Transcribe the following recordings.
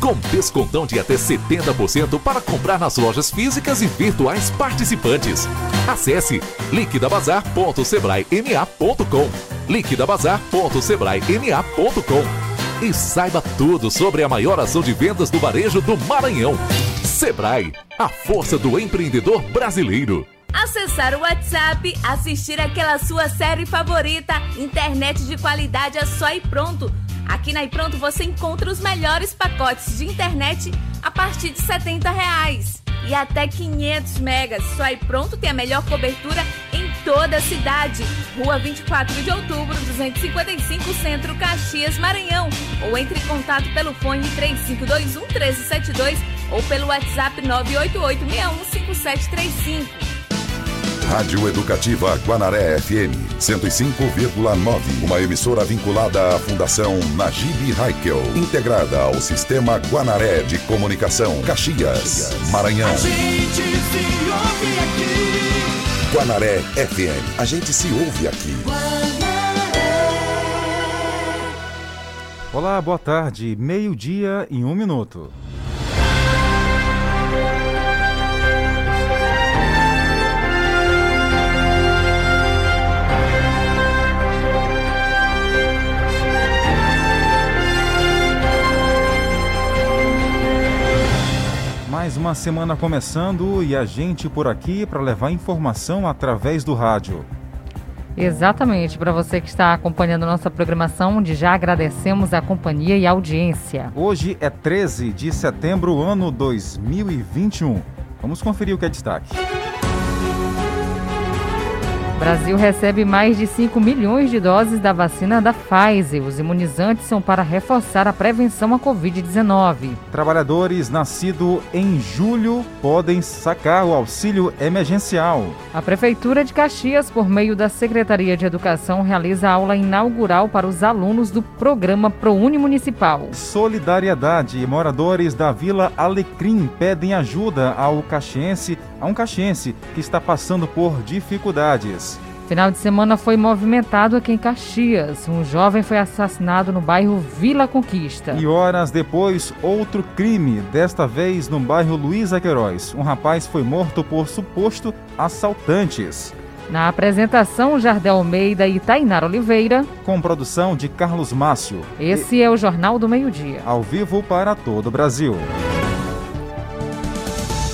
com descontão de até 70% para comprar nas lojas físicas e virtuais participantes. Acesse liquidabazar.sebrae.ma.com liquidabazar.sebrae.ma.com e saiba tudo sobre a maior ação de vendas do varejo do Maranhão. Sebrae, a força do empreendedor brasileiro. Acessar o WhatsApp, assistir aquela sua série favorita, internet de qualidade é só e pronto. Aqui na iPronto você encontra os melhores pacotes de internet a partir de 70 reais. e até 500 megas. Só iPronto tem a melhor cobertura em toda a cidade. Rua 24 de outubro, 255 Centro, Caxias, Maranhão. Ou entre em contato pelo fone 3521 1372 ou pelo WhatsApp 988 615735. Rádio Educativa Guanaré FM 105,9. Uma emissora vinculada à Fundação Najib Haikel, integrada ao Sistema Guanaré de Comunicação, Caxias, Maranhão. A gente se ouve aqui. Guanaré FM. A gente se ouve aqui. Olá, boa tarde. Meio-dia em um minuto. Mais uma semana começando e a gente por aqui para levar informação através do rádio. Exatamente, para você que está acompanhando nossa programação, onde já agradecemos a companhia e a audiência. Hoje é 13 de setembro, ano 2021. Vamos conferir o que é destaque. Brasil recebe mais de 5 milhões de doses da vacina da Pfizer. Os imunizantes são para reforçar a prevenção à Covid-19. Trabalhadores nascidos em julho podem sacar o auxílio emergencial. A Prefeitura de Caxias, por meio da Secretaria de Educação, realiza a aula inaugural para os alunos do programa ProUni Municipal. Solidariedade. Moradores da Vila Alecrim pedem ajuda ao caxiense, a um caxiense que está passando por dificuldades. Final de semana foi movimentado aqui em Caxias. Um jovem foi assassinado no bairro Vila Conquista. E horas depois, outro crime, desta vez no bairro Luiz Queiroz. Um rapaz foi morto por suposto assaltantes. Na apresentação, Jardel Almeida e Tainara Oliveira. Com produção de Carlos Márcio. Esse e... é o Jornal do Meio-Dia. Ao vivo para todo o Brasil.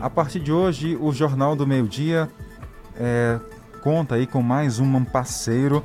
A partir de hoje, o Jornal do Meio Dia é, conta aí com mais um parceiro,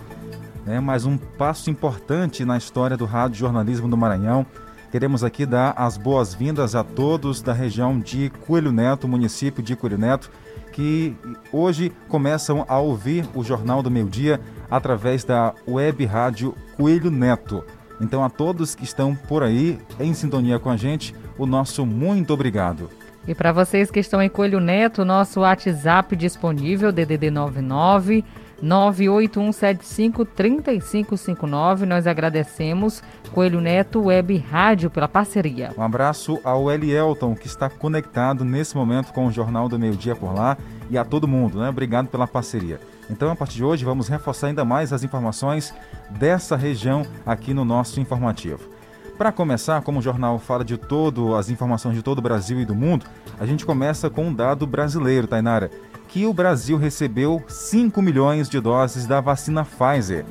né, mais um passo importante na história do rádio jornalismo do Maranhão. Queremos aqui dar as boas-vindas a todos da região de Coelho Neto, município de Coelho Neto, que hoje começam a ouvir o Jornal do Meio Dia através da web rádio Coelho Neto. Então, a todos que estão por aí em sintonia com a gente, o nosso muito obrigado. E para vocês que estão em Coelho Neto, nosso WhatsApp disponível, DDD 99 981753559. Nós agradecemos Coelho Neto Web Rádio pela parceria. Um abraço ao Elielton, que está conectado nesse momento com o Jornal do Meio Dia por lá e a todo mundo, né? Obrigado pela parceria. Então, a partir de hoje, vamos reforçar ainda mais as informações dessa região aqui no nosso informativo. Para começar, como o jornal fala de todo as informações de todo o Brasil e do mundo, a gente começa com um dado brasileiro, Tainara, que o Brasil recebeu 5 milhões de doses da vacina Pfizer.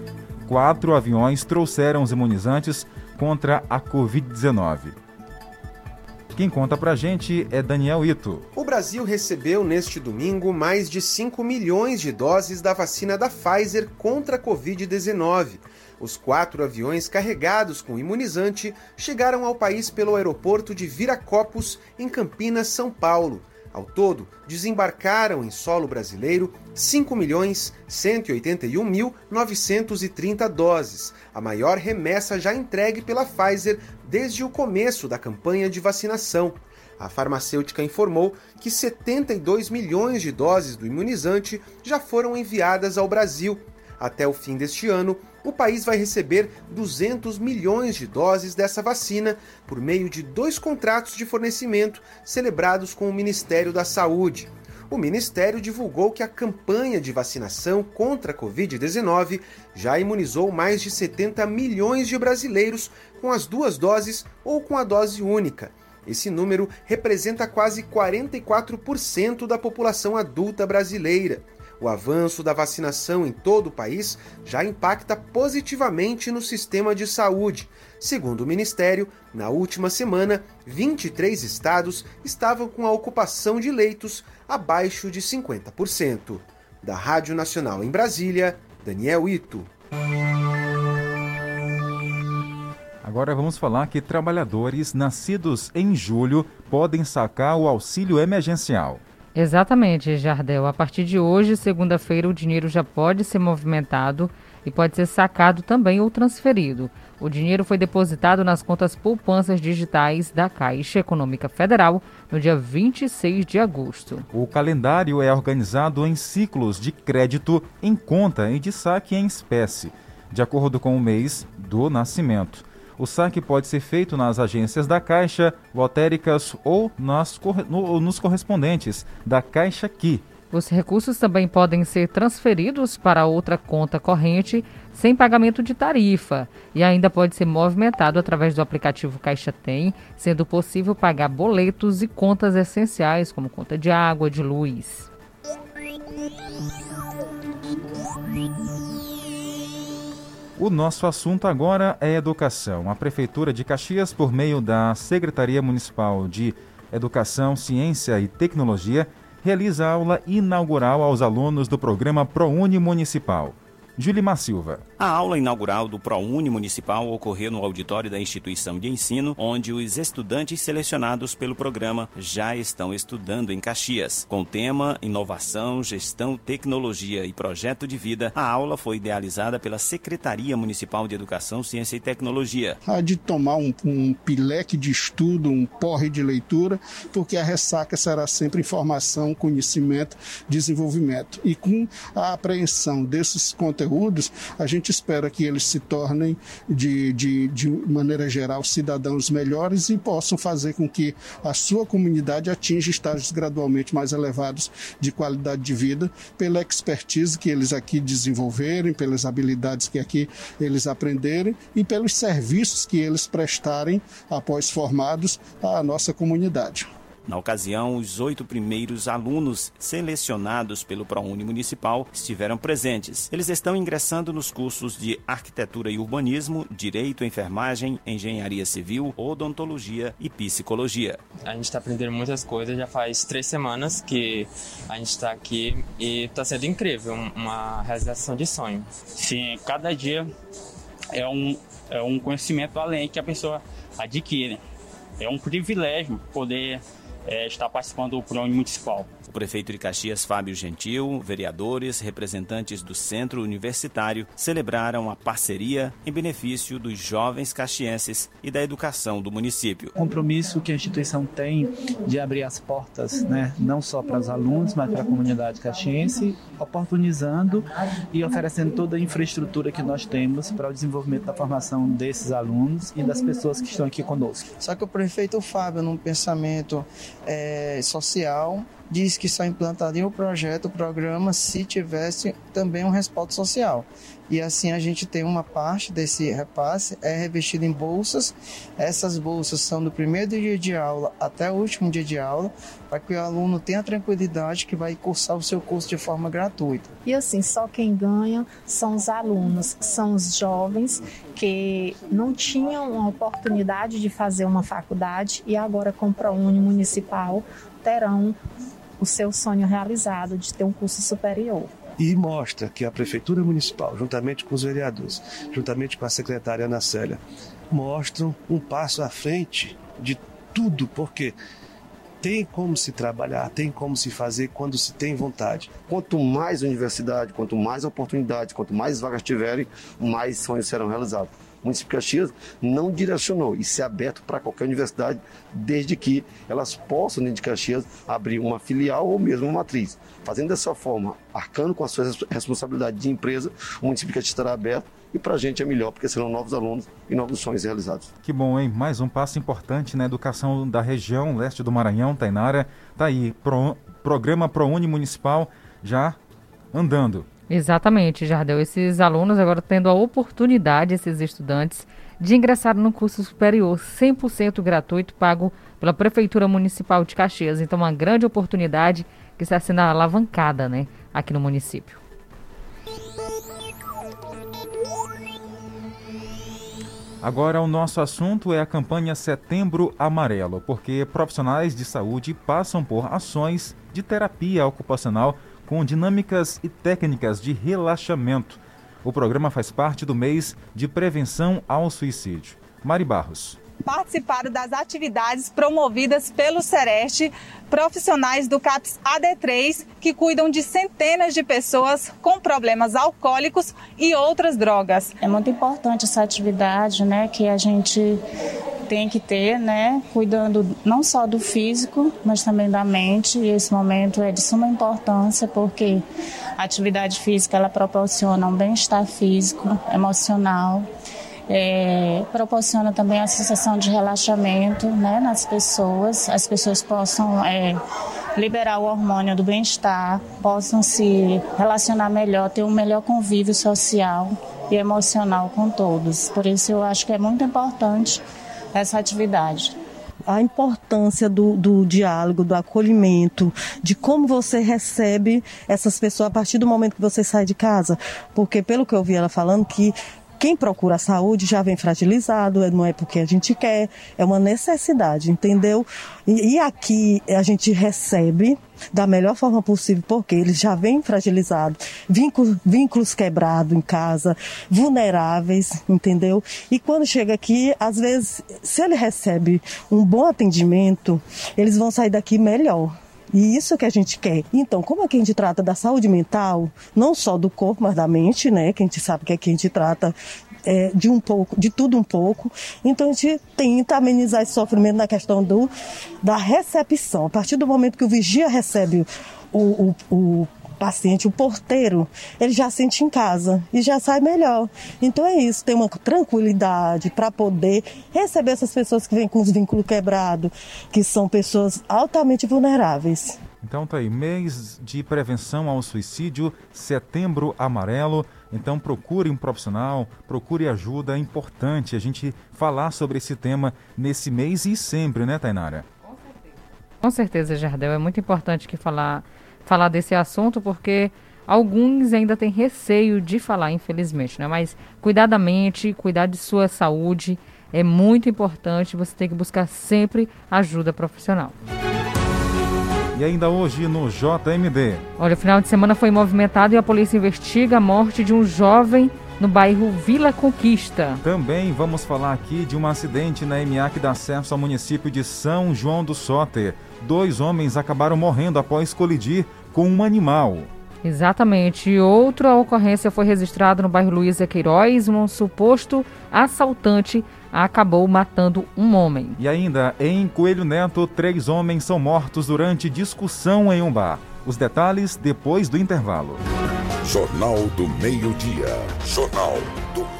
Quatro aviões trouxeram os imunizantes contra a Covid-19. Quem conta pra gente é Daniel Ito. O Brasil recebeu neste domingo mais de 5 milhões de doses da vacina da Pfizer contra a Covid-19. Os quatro aviões carregados com imunizante chegaram ao país pelo aeroporto de Viracopos, em Campinas, São Paulo. Ao todo, desembarcaram em solo brasileiro 5.181.930 doses, a maior remessa já entregue pela Pfizer desde o começo da campanha de vacinação. A farmacêutica informou que 72 milhões de doses do imunizante já foram enviadas ao Brasil. Até o fim deste ano, o país vai receber 200 milhões de doses dessa vacina por meio de dois contratos de fornecimento celebrados com o Ministério da Saúde. O Ministério divulgou que a campanha de vacinação contra a Covid-19 já imunizou mais de 70 milhões de brasileiros com as duas doses ou com a dose única. Esse número representa quase 44% da população adulta brasileira. O avanço da vacinação em todo o país já impacta positivamente no sistema de saúde. Segundo o Ministério, na última semana, 23 estados estavam com a ocupação de leitos abaixo de 50%. Da Rádio Nacional em Brasília, Daniel Ito. Agora vamos falar que trabalhadores nascidos em julho podem sacar o auxílio emergencial. Exatamente, Jardel. A partir de hoje, segunda-feira, o dinheiro já pode ser movimentado e pode ser sacado também ou transferido. O dinheiro foi depositado nas contas poupanças digitais da Caixa Econômica Federal no dia 26 de agosto. O calendário é organizado em ciclos de crédito em conta e de saque em espécie, de acordo com o mês do nascimento. O saque pode ser feito nas agências da Caixa, lotéricas ou nas, no, nos correspondentes da Caixa Aqui. Os recursos também podem ser transferidos para outra conta corrente sem pagamento de tarifa e ainda pode ser movimentado através do aplicativo Caixa Tem, sendo possível pagar boletos e contas essenciais como conta de água, de luz. O nosso assunto agora é educação. A Prefeitura de Caxias, por meio da Secretaria Municipal de Educação, Ciência e Tecnologia, realiza aula inaugural aos alunos do programa ProUni Municipal. Julimar Silva. A aula inaugural do ProUni Municipal ocorreu no auditório da instituição de ensino, onde os estudantes selecionados pelo programa já estão estudando em Caxias. Com o tema Inovação, Gestão, Tecnologia e Projeto de Vida, a aula foi idealizada pela Secretaria Municipal de Educação, Ciência e Tecnologia. Há de tomar um, um pileque de estudo, um porre de leitura, porque a ressaca será sempre informação, conhecimento, desenvolvimento. E com a apreensão desses conteúdos, conteúdos, a gente espera que eles se tornem, de, de, de maneira geral, cidadãos melhores e possam fazer com que a sua comunidade atinja estágios gradualmente mais elevados de qualidade de vida, pela expertise que eles aqui desenvolverem, pelas habilidades que aqui eles aprenderem e pelos serviços que eles prestarem após formados à nossa comunidade. Na ocasião, os oito primeiros alunos selecionados pelo ProUni Municipal estiveram presentes. Eles estão ingressando nos cursos de Arquitetura e Urbanismo, Direito, Enfermagem, Engenharia Civil, Odontologia e Psicologia. A gente está aprendendo muitas coisas, já faz três semanas que a gente está aqui e está sendo incrível, uma realização de sonho. Sim, cada dia é um, é um conhecimento além que a pessoa adquire. É um privilégio poder é, está participando do programa municipal. O prefeito de Caxias, Fábio Gentil, vereadores, representantes do Centro Universitário celebraram a parceria em benefício dos jovens caxienses e da educação do município. O compromisso que a instituição tem de abrir as portas, né, não só para os alunos, mas para a comunidade caxiense, oportunizando e oferecendo toda a infraestrutura que nós temos para o desenvolvimento da formação desses alunos e das pessoas que estão aqui conosco. Só que o prefeito Fábio, num pensamento é, social, diz que só implantaria o projeto, o programa, se tivesse também um respaldo social. E assim a gente tem uma parte desse repasse é revestido em bolsas. Essas bolsas são do primeiro dia de aula até o último dia de aula, para que o aluno tenha tranquilidade que vai cursar o seu curso de forma gratuita. E assim, só quem ganha são os alunos, são os jovens que não tinham a oportunidade de fazer uma faculdade e agora com o ProUni municipal terão o seu sonho realizado de ter um curso superior e mostra que a Prefeitura Municipal, juntamente com os vereadores, juntamente com a secretária Ana Célia, mostram um passo à frente de tudo, porque tem como se trabalhar, tem como se fazer quando se tem vontade. Quanto mais universidade, quanto mais oportunidades, quanto mais vagas tiverem, mais sonhos serão realizados. Município de Caxias não direcionou. Isso é aberto para qualquer universidade, desde que elas possam, dentro de Caxias, abrir uma filial ou mesmo uma matriz. Fazendo dessa forma, arcando com a sua responsabilidade de empresa, o município de Caxias estará aberto e para a gente é melhor, porque serão novos alunos e novos sonhos realizados. Que bom, hein? Mais um passo importante na educação da região leste do Maranhão, Tainara. Tá aí, Pro, programa ProUni Municipal já andando. Exatamente, Jardel. Esses alunos agora tendo a oportunidade, esses estudantes, de ingressar no curso superior 100% gratuito, pago pela Prefeitura Municipal de Caxias. Então, uma grande oportunidade que está sendo alavancada né, aqui no município. Agora, o nosso assunto é a campanha Setembro Amarelo, porque profissionais de saúde passam por ações de terapia ocupacional com dinâmicas e técnicas de relaxamento. O programa faz parte do mês de prevenção ao suicídio. Mari Barros participaram das atividades promovidas pelo Sereste, profissionais do CAPS AD3 que cuidam de centenas de pessoas com problemas alcoólicos e outras drogas. É muito importante essa atividade, né, que a gente tem que ter, né, cuidando não só do físico, mas também da mente. E esse momento é de suma importância porque a atividade física ela proporciona um bem-estar físico, emocional. É, proporciona também a sensação de relaxamento né, nas pessoas, as pessoas possam é, liberar o hormônio do bem-estar, possam se relacionar melhor, ter um melhor convívio social e emocional com todos. Por isso eu acho que é muito importante essa atividade a importância do, do, diálogo, do acolhimento, de como você recebe essas pessoas a partir do momento que você sai de casa. Porque, pelo que eu vi ela falando, que quem procura a saúde já vem fragilizado, é, não é porque a gente quer, é uma necessidade, entendeu? E, e aqui a gente recebe da melhor forma possível, porque eles já vêm fragilizados, vínculos, vínculos quebrados em casa, vulneráveis, entendeu? E quando chega aqui, às vezes, se ele recebe um bom atendimento, eles vão sair daqui melhor. E isso que a gente quer. Então, como é que a gente trata da saúde mental, não só do corpo, mas da mente, né? Que a gente sabe que aqui a gente trata é, de um pouco, de tudo um pouco. Então a gente tenta amenizar esse sofrimento na questão do, da recepção. A partir do momento que o vigia recebe o, o, o paciente, o porteiro, ele já sente em casa e já sai melhor. Então é isso, tem uma tranquilidade para poder receber essas pessoas que vêm com os vínculos quebrados, que são pessoas altamente vulneráveis. Então tá aí, mês de prevenção ao suicídio, setembro amarelo. Então procure um profissional, procure ajuda. É importante a gente falar sobre esse tema nesse mês e sempre, né, Tainara? Com certeza, Jardel. É muito importante que falar falar desse assunto porque alguns ainda têm receio de falar, infelizmente, né? Mas cuidar da mente, cuidar de sua saúde é muito importante. Você tem que buscar sempre ajuda profissional. E ainda hoje no JMD. Olha, o final de semana foi movimentado e a polícia investiga a morte de um jovem no bairro Vila Conquista. Também vamos falar aqui de um acidente na MA que dá acesso ao município de São João do Soter. Dois homens acabaram morrendo após colidir com um animal. Exatamente. Outra ocorrência foi registrada no bairro Luísa Queiroz. Um suposto assaltante acabou matando um homem. E ainda, em Coelho Neto, três homens são mortos durante discussão em um bar. Os detalhes depois do intervalo. Jornal do Meio-Dia. Jornal do.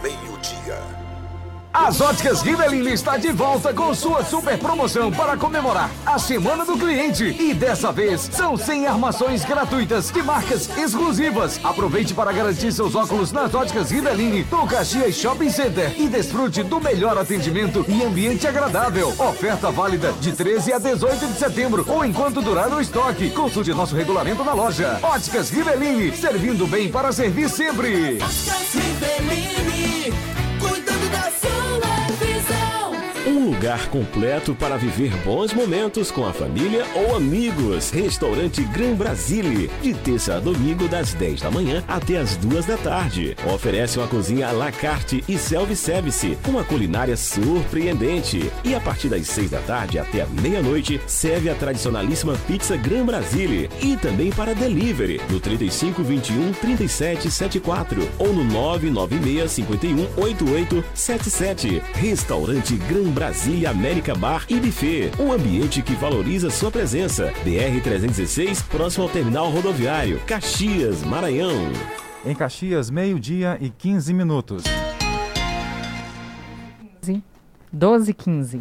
As Óticas Rivelino está de volta com sua super promoção para comemorar a Semana do Cliente. E dessa vez são 100 armações gratuitas de marcas exclusivas. Aproveite para garantir seus óculos nas Óticas Rivelini, no Caxias Shopping Center e desfrute do melhor atendimento e ambiente agradável. Oferta válida de 13 a 18 de setembro ou enquanto durar o estoque. Consulte nosso regulamento na loja. Óticas Rivelini, servindo bem para servir sempre. Óticas sua Um lugar completo para viver bons momentos com a família ou amigos. Restaurante Gran Brasile, de terça a domingo das 10 da manhã até as 2 da tarde. Oferece uma cozinha à la carte e self-service, uma culinária surpreendente. E a partir das 6 da tarde até a meia-noite, serve a tradicionalíssima pizza Gran Brasile e também para delivery no 3521 3774 ou no 996 51 8877. Restaurante Gran Brasília América Bar e Buffet. Um ambiente que valoriza sua presença. BR 316, próximo ao terminal rodoviário. Caxias, Maranhão. Em Caxias, meio-dia e 15 minutos. 12 e 15.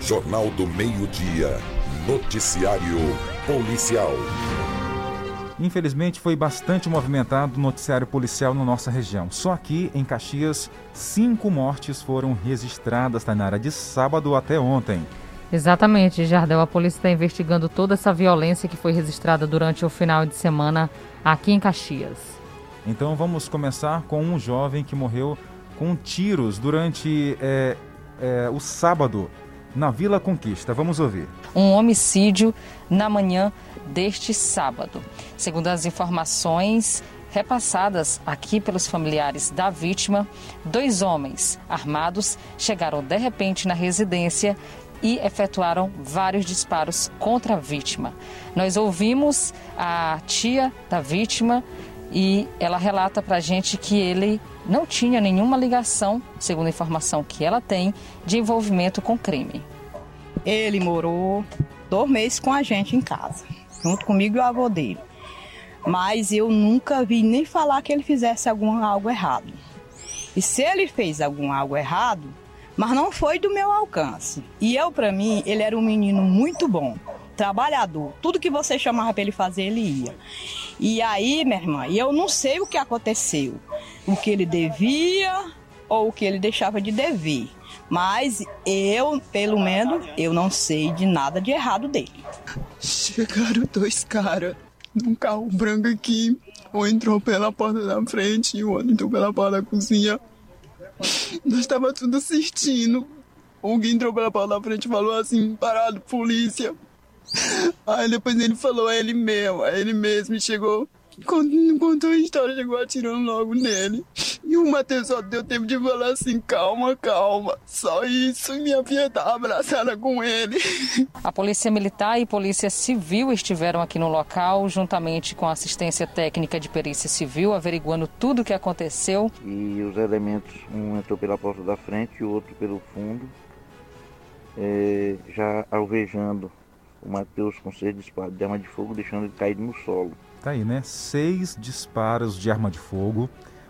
Jornal do Meio-Dia. Noticiário Policial. Infelizmente foi bastante movimentado o noticiário policial na nossa região. Só aqui em Caxias, cinco mortes foram registradas na área de sábado até ontem. Exatamente, Jardel. A polícia está investigando toda essa violência que foi registrada durante o final de semana aqui em Caxias. Então vamos começar com um jovem que morreu com tiros durante é, é, o sábado na Vila Conquista. Vamos ouvir. Um homicídio na manhã deste sábado. Segundo as informações repassadas aqui pelos familiares da vítima, dois homens armados chegaram de repente na residência e efetuaram vários disparos contra a vítima. Nós ouvimos a tia da vítima e ela relata para a gente que ele não tinha nenhuma ligação, segundo a informação que ela tem, de envolvimento com crime. Ele morou dois meses com a gente em casa, junto comigo e o avô dele. Mas eu nunca vi nem falar que ele fizesse algum algo errado. E se ele fez algum algo errado, mas não foi do meu alcance. E eu, para mim, ele era um menino muito bom, trabalhador. Tudo que você chamava para ele fazer, ele ia. E aí, minha irmã, eu não sei o que aconteceu, o que ele devia ou o que ele deixava de dever. Mas eu, pelo menos, eu não sei de nada de errado dele. Chegaram dois caras num carro branco aqui. Um entrou pela porta da frente e o outro entrou pela porta da cozinha. Nós estava tudo assistindo. Que entrou pela porta da frente falou assim, parado, polícia. Aí depois ele falou, é ele mesmo, é ele mesmo, e chegou, contou a história, chegou atirando logo nele. E o Matheus só deu tempo de falar assim, calma, calma, só isso, e minha filha tava abraçada com ele. A Polícia Militar e Polícia Civil estiveram aqui no local, juntamente com a assistência técnica de perícia civil, averiguando tudo o que aconteceu. E os elementos, um entrou pela porta da frente e o outro pelo fundo, é, já alvejando o Matheus com seis disparos de arma de fogo, deixando ele caído no solo. Tá aí, né? Seis disparos de arma de fogo.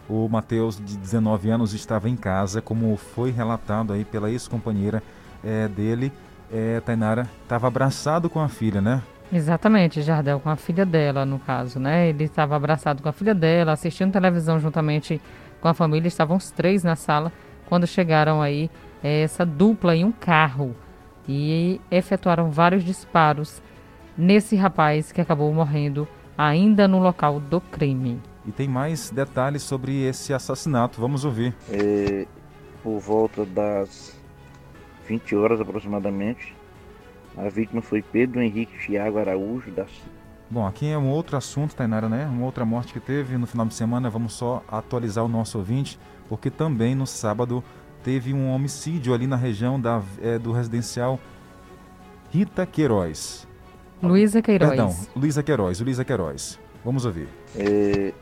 O Matheus, de 19 anos, estava em casa, como foi relatado aí pela ex-companheira é, dele. É, Tainara estava abraçado com a filha, né? Exatamente, Jardel, com a filha dela, no caso, né? Ele estava abraçado com a filha dela, assistindo televisão juntamente com a família. Estavam os três na sala quando chegaram aí é, essa dupla em um carro e efetuaram vários disparos nesse rapaz que acabou morrendo ainda no local do crime. E tem mais detalhes sobre esse assassinato, vamos ouvir. É, por volta das 20 horas aproximadamente, a vítima foi Pedro Henrique Thiago Araújo da Bom, aqui é um outro assunto, Tainara, né? Uma outra morte que teve no final de semana. Vamos só atualizar o nosso ouvinte, porque também no sábado teve um homicídio ali na região da, é, do residencial Rita Queiroz. Luísa Queiroz. Perdão, Luísa Queiroz, Luísa Queiroz. Vamos ouvir. É,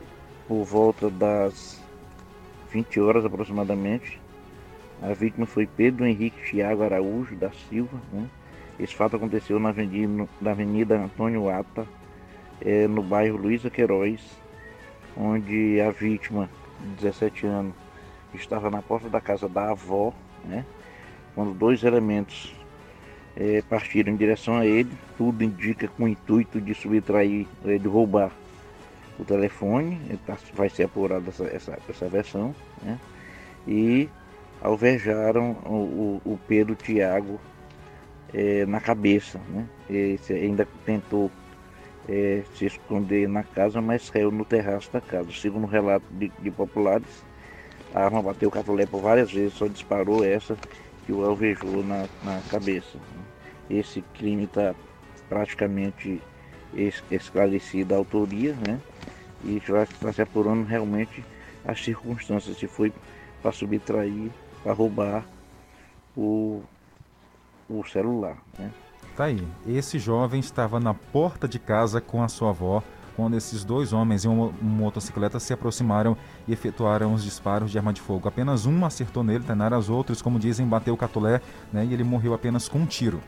por volta das 20 horas aproximadamente, a vítima foi Pedro Henrique Thiago Araújo da Silva. Né? Esse fato aconteceu na avenida, na avenida Antônio Ata, é, no bairro Luísa Queiroz, onde a vítima, de 17 anos, estava na porta da casa da avó, né? quando dois elementos é, partiram em direção a ele, tudo indica com o intuito de subtrair, é, de roubar o telefone, tá, vai ser apurada essa, essa, essa versão, né? e alvejaram o, o, Pedro Tiago é, na cabeça. Né? Esse ainda tentou é, se esconder na casa, mas caiu no terraço da casa. Segundo o relato de, de populares, a arma bateu o Catolé por várias vezes, só disparou essa que o alvejou na, na cabeça. Esse crime está praticamente es- esclarecida a autoria, né? E já está se apurando realmente as circunstâncias, se foi para subtrair, para roubar o, o celular, né? Tá aí. Esse jovem estava na porta de casa com a sua avó quando esses dois homens em uma, motocicleta se aproximaram e efetuaram os disparos de arma de fogo. Apenas um acertou nele, Tainara, os outros, como dizem, bateu o catolé né, e ele morreu apenas com um tiro.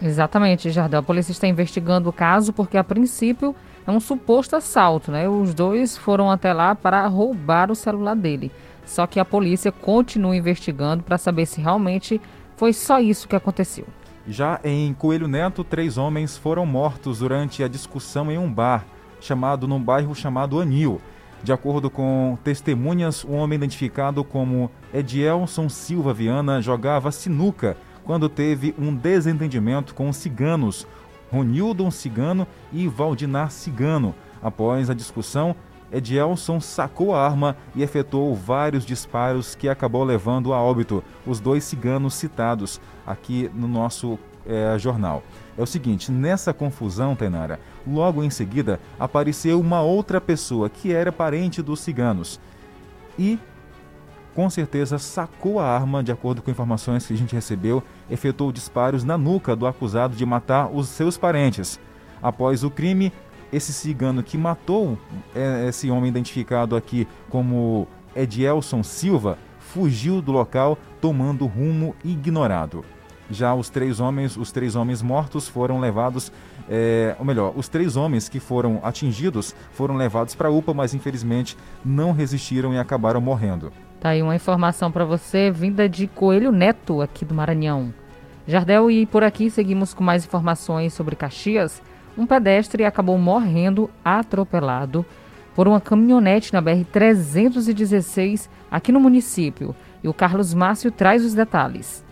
Exatamente, Jardel. A polícia está investigando o caso porque, a princípio, é um suposto assalto, né? Os dois foram até lá para roubar o celular dele. Só que a polícia continua investigando para saber se realmente foi só isso que aconteceu. Já em Coelho Neto, três homens foram mortos durante a discussão em um bar, chamado num bairro chamado Anil. De acordo com testemunhas, um homem identificado como Edielson Silva Viana jogava sinuca quando teve um desentendimento com os ciganos, Ronildon Cigano e Valdinar Cigano. Após a discussão, Edielson sacou a arma e efetuou vários disparos que acabou levando a óbito os dois ciganos citados aqui no nosso eh, jornal. É o seguinte, nessa confusão, Tainara, logo em seguida apareceu uma outra pessoa que era parente dos ciganos e com certeza sacou a arma, de acordo com informações que a gente recebeu, efetuou disparos na nuca do acusado de matar os seus parentes. Após o crime, esse cigano que matou é, esse homem identificado aqui como Edielson Silva fugiu do local tomando rumo ignorado. Já os três homens, os três homens mortos foram levados, é, ou melhor, os três homens que foram atingidos foram levados para a UPA, mas infelizmente não resistiram e acabaram morrendo. Tá aí uma informação para você vinda de Coelho Neto, aqui do Maranhão. Jardel, e por aqui seguimos com mais informações sobre Caxias. Um pedestre acabou morrendo atropelado por uma caminhonete na BR-316 aqui no município. E o Carlos Márcio traz os detalhes.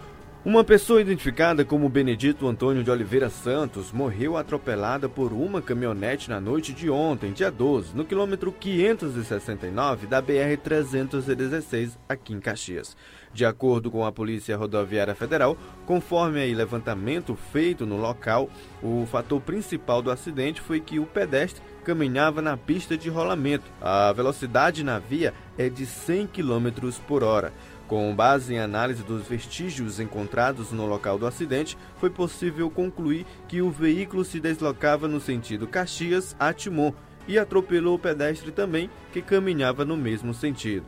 Uma pessoa identificada como Benedito Antônio de Oliveira Santos morreu atropelada por uma caminhonete na noite de ontem, dia 12, no quilômetro 569 da BR-316, aqui em Caxias. De acordo com a Polícia Rodoviária Federal, conforme aí levantamento feito no local, o fator principal do acidente foi que o pedestre caminhava na pista de rolamento. A velocidade na via é de 100 km por hora. Com base em análise dos vestígios encontrados no local do acidente, foi possível concluir que o veículo se deslocava no sentido Caxias a Timon e atropelou o pedestre também, que caminhava no mesmo sentido.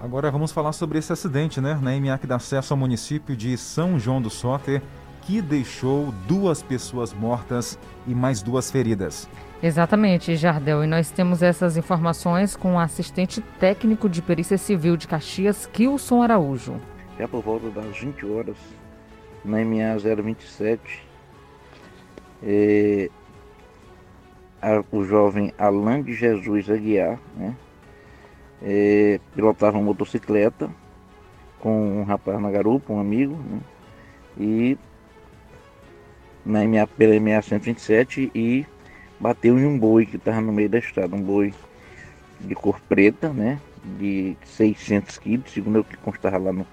Agora vamos falar sobre esse acidente, né? Na MA que dá acesso ao município de São João do Soter, que deixou duas pessoas mortas e mais duas feridas. Exatamente, Jardel. E nós temos essas informações com o assistente técnico de perícia civil de Caxias, Kilson Araújo. Já por volta das 20 horas, na MA 027, é, a- o jovem Alain de Jesus Aguiar, né, é, pilotava uma motocicleta com um rapaz na garupa, um amigo, né, e na MA, pela MA 127 e bateu em um boi que estava no meio da estrada, um boi de cor preta, né, de 600 quilos, segundo o que constava lá no,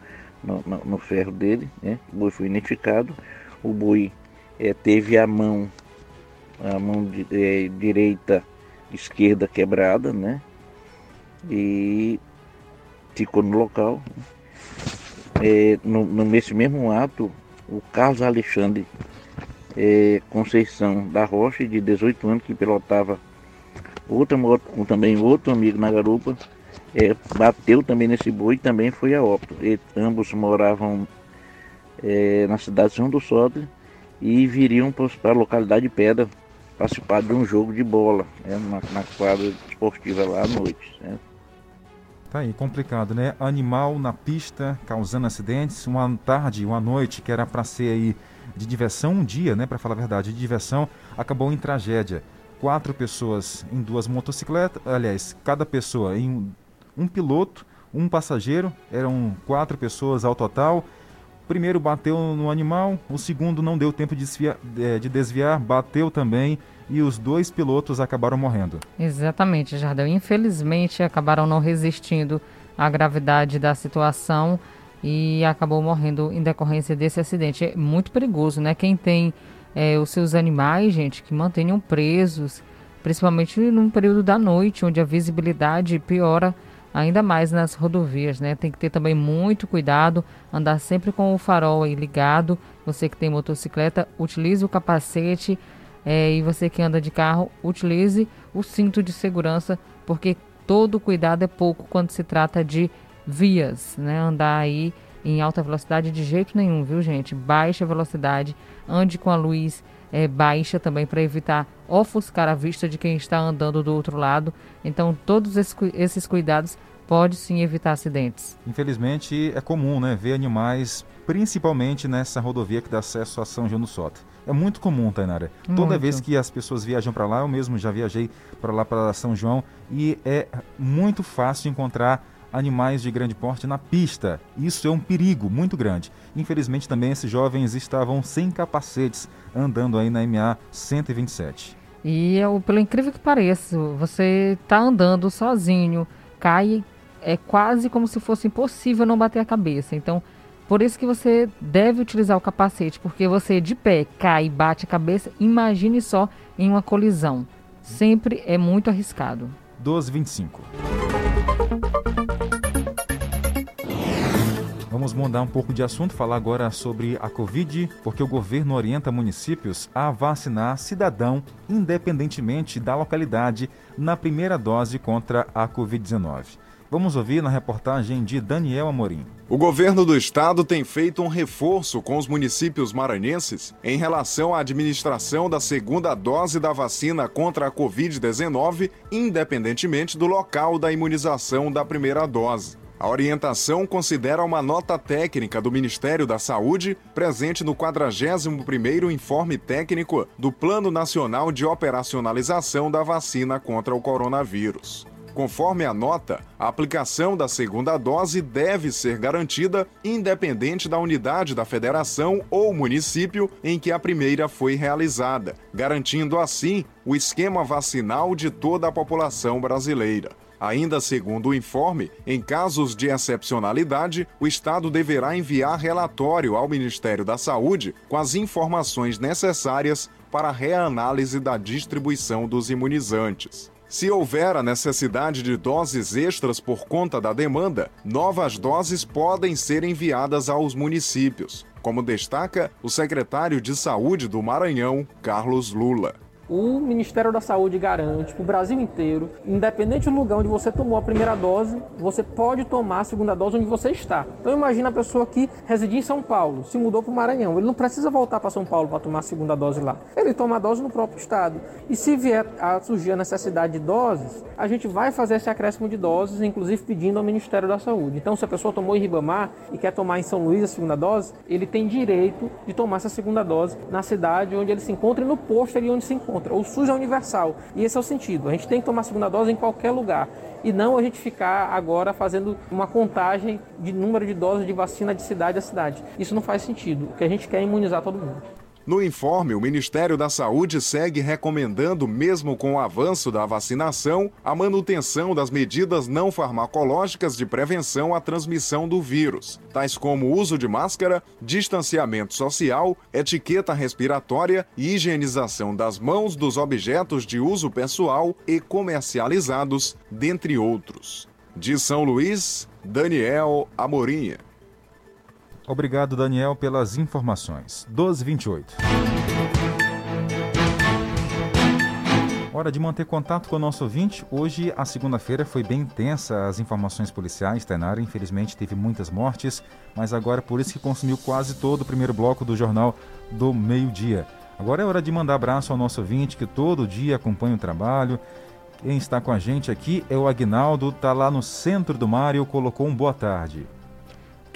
no, no- ferro dele, né, o boi foi identificado, o boi eh, teve a mão, a mão di- eh, direita, esquerda quebrada, né, e ficou no local. No, no- nesse mesmo ato, o Carlos Alexandre eh, Conceição da Rocha, de 18 anos, que pilotava outra moto com também outro amigo na garupa, eh, bateu também nesse boi e também foi a óbito. E ambos moravam eh, na cidade de São do Sotre e viriam para a localidade de Pedra participar de um jogo de bola né, na, na quadra esportiva lá à noite. Né. Tá aí, complicado, né? Animal na pista causando acidentes, uma tarde, uma noite que era para ser aí de diversão, um dia, né, para falar a verdade, de diversão, acabou em tragédia. Quatro pessoas em duas motocicletas, aliás, cada pessoa em um, um piloto, um passageiro, eram quatro pessoas ao total. O primeiro bateu no animal, o segundo não deu tempo de desviar, eh, de desviar bateu também e os dois pilotos acabaram morrendo. Exatamente, Jardel. Infelizmente, acabaram não resistindo à gravidade da situação e acabou morrendo em decorrência desse acidente. É muito perigoso, né? Quem tem é, os seus animais, gente, que mantenham presos, principalmente no período da noite, onde a visibilidade piora ainda mais nas rodovias, né? Tem que ter também muito cuidado, andar sempre com o farol ligado. Você que tem motocicleta, utilize o capacete é, e você que anda de carro, utilize o cinto de segurança, porque todo cuidado é pouco quando se trata de vias, né? Andar aí em alta velocidade de jeito nenhum, viu, gente? Baixa velocidade, ande com a luz é, baixa também para evitar ofuscar a vista de quem está andando do outro lado. Então, todos esses cuidados pode sim evitar acidentes. Infelizmente, é comum né, ver animais, principalmente nessa rodovia que dá acesso a São João do Soto. É muito comum, Tainara. Muito. Toda vez que as pessoas viajam para lá, eu mesmo já viajei para lá, para São João, e é muito fácil encontrar animais de grande porte na pista. Isso é um perigo muito grande. Infelizmente, também esses jovens estavam sem capacetes andando aí na MA 127. E pelo incrível que pareça, você está andando sozinho, cai é quase como se fosse impossível não bater a cabeça. Então, por isso que você deve utilizar o capacete, porque você de pé cai e bate a cabeça, imagine só em uma colisão. Sempre é muito arriscado. 1225. Vamos mudar um pouco de assunto, falar agora sobre a Covid, porque o governo orienta municípios a vacinar cidadão independentemente da localidade na primeira dose contra a Covid-19. Vamos ouvir na reportagem de Daniel Amorim. O governo do estado tem feito um reforço com os municípios maranhenses em relação à administração da segunda dose da vacina contra a Covid-19, independentemente do local da imunização da primeira dose. A orientação considera uma nota técnica do Ministério da Saúde, presente no 41º Informe Técnico do Plano Nacional de Operacionalização da Vacina contra o Coronavírus. Conforme a nota, a aplicação da segunda dose deve ser garantida independente da unidade da federação ou município em que a primeira foi realizada, garantindo assim o esquema vacinal de toda a população brasileira. Ainda segundo o informe, em casos de excepcionalidade, o Estado deverá enviar relatório ao Ministério da Saúde com as informações necessárias para a reanálise da distribuição dos imunizantes. Se houver a necessidade de doses extras por conta da demanda, novas doses podem ser enviadas aos municípios, como destaca o secretário de Saúde do Maranhão, Carlos Lula o Ministério da Saúde garante para o Brasil inteiro, independente do lugar onde você tomou a primeira dose, você pode tomar a segunda dose onde você está. Então imagina a pessoa que residia em São Paulo, se mudou para o Maranhão, ele não precisa voltar para São Paulo para tomar a segunda dose lá. Ele toma a dose no próprio estado. E se vier a surgir a necessidade de doses, a gente vai fazer esse acréscimo de doses, inclusive pedindo ao Ministério da Saúde. Então se a pessoa tomou em Ribamar e quer tomar em São Luís a segunda dose, ele tem direito de tomar essa segunda dose na cidade onde ele se encontra e no posto ali onde se encontra contra. O SUS é universal. E esse é o sentido. A gente tem que tomar a segunda dose em qualquer lugar. E não a gente ficar agora fazendo uma contagem de número de doses de vacina de cidade a cidade. Isso não faz sentido. O que a gente quer é imunizar todo mundo. No informe, o Ministério da Saúde segue recomendando, mesmo com o avanço da vacinação, a manutenção das medidas não farmacológicas de prevenção à transmissão do vírus, tais como uso de máscara, distanciamento social, etiqueta respiratória e higienização das mãos dos objetos de uso pessoal e comercializados, dentre outros. De São Luís, Daniel Amorim. Obrigado, Daniel, pelas informações. 1228. Hora de manter contato com o nosso ouvinte. Hoje, a segunda-feira, foi bem intensa as informações policiais. Tainara, infelizmente, teve muitas mortes, mas agora por isso que consumiu quase todo o primeiro bloco do Jornal do Meio-Dia. Agora é hora de mandar abraço ao nosso ouvinte que todo dia acompanha o trabalho. Quem está com a gente aqui é o Agnaldo, está lá no centro do mar e colocou um boa tarde.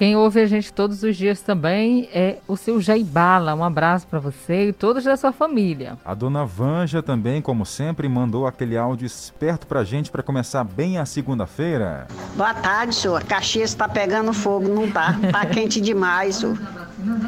Quem ouve a gente todos os dias também é o seu Jaibala. Um abraço para você e todos da sua família. A dona Vanja também, como sempre, mandou aquele áudio esperto pra gente para começar bem a segunda-feira. Boa tarde, senhor. Caxias está pegando fogo, não tá? Tá quente demais, senhor.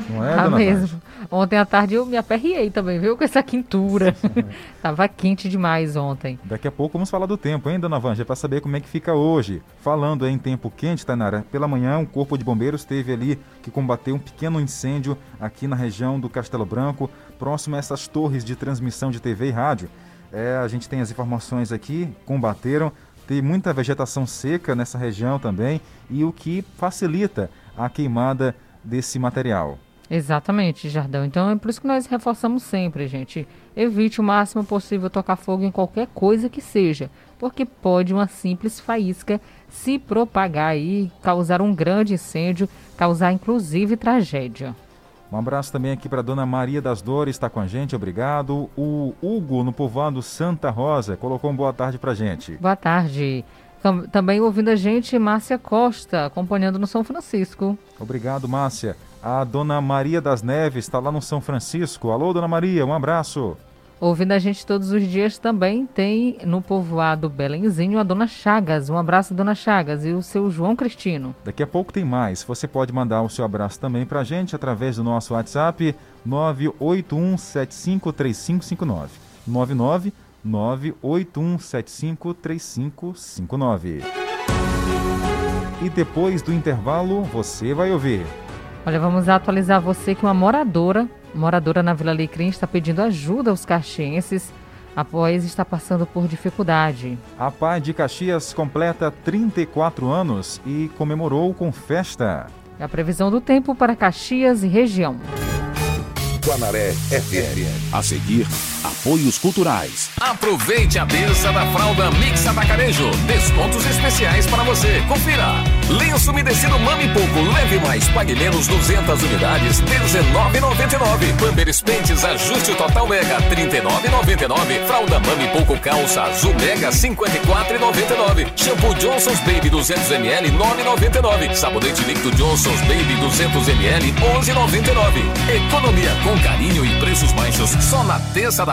Não é, Tá dona mesmo. Ontem à tarde eu me aperriei também, viu? Com essa quintura. Tava quente demais ontem. Daqui a pouco vamos falar do tempo, hein, dona Vanja, para saber como é que fica hoje. Falando em tempo quente, Tainara, pela manhã o Corpo de Bombeiros teve ali que combater um pequeno incêndio aqui na região do Castelo Branco, próximo a essas torres de transmissão de TV e rádio. É, a gente tem as informações aqui, combateram, tem muita vegetação seca nessa região também, e o que facilita a queimada desse material. Exatamente, Jardão. Então é por isso que nós reforçamos sempre, gente. Evite o máximo possível tocar fogo em qualquer coisa que seja, porque pode uma simples faísca se propagar e causar um grande incêndio, causar inclusive tragédia. Um abraço também aqui para Dona Maria das Dores, está com a gente, obrigado. O Hugo, no povoado Santa Rosa, colocou um boa tarde para gente. Boa tarde. Tam- Também ouvindo a gente, Márcia Costa, acompanhando no São Francisco. Obrigado, Márcia. A Dona Maria das Neves está lá no São Francisco. Alô, Dona Maria, um abraço. Ouvindo a gente todos os dias também tem no povoado Belenzinho a Dona Chagas. Um abraço, Dona Chagas, e o seu João Cristino. Daqui a pouco tem mais. Você pode mandar o seu abraço também para a gente através do nosso WhatsApp 981753559. 99 981753559. E depois do intervalo, você vai ouvir. Olha, vamos atualizar você que uma moradora, moradora na Vila Alecrim, está pedindo ajuda aos caxienses após estar passando por dificuldade. A Pai de Caxias completa 34 anos e comemorou com festa. É a previsão do tempo para Caxias e região. Guanaré FM. A seguir, apoios culturais. Aproveite a terça da fralda Mix Atacarejo. Descontos especiais para você. Confira. Lenço umedecido Mami Pouco, leve mais, pague menos 200 unidades, R$19,99. Pamperes Pentes, ajuste total Mega, R$39,99. Fralda Mami Pouco Calça Azul Mega, R$54,99. Shampoo Johnson's Baby 200ml, R$9,99. Sabonete líquido Johnson's Baby 200ml, R$11,99. Economia com carinho e preços baixos, só na terça da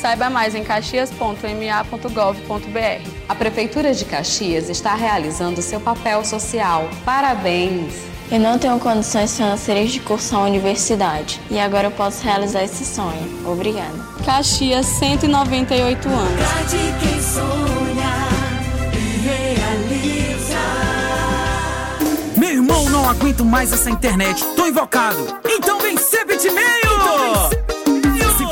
Saiba mais em caxias.ma.gov.br. A Prefeitura de Caxias está realizando seu papel social. Parabéns! Eu não tenho condições financeiras de cursar a universidade e agora eu posso realizar esse sonho. Obrigada. Caxias, 198 anos. de quem sonha e realiza. Meu irmão, não aguento mais essa internet. Tô invocado. Então vem ser bitmail! Se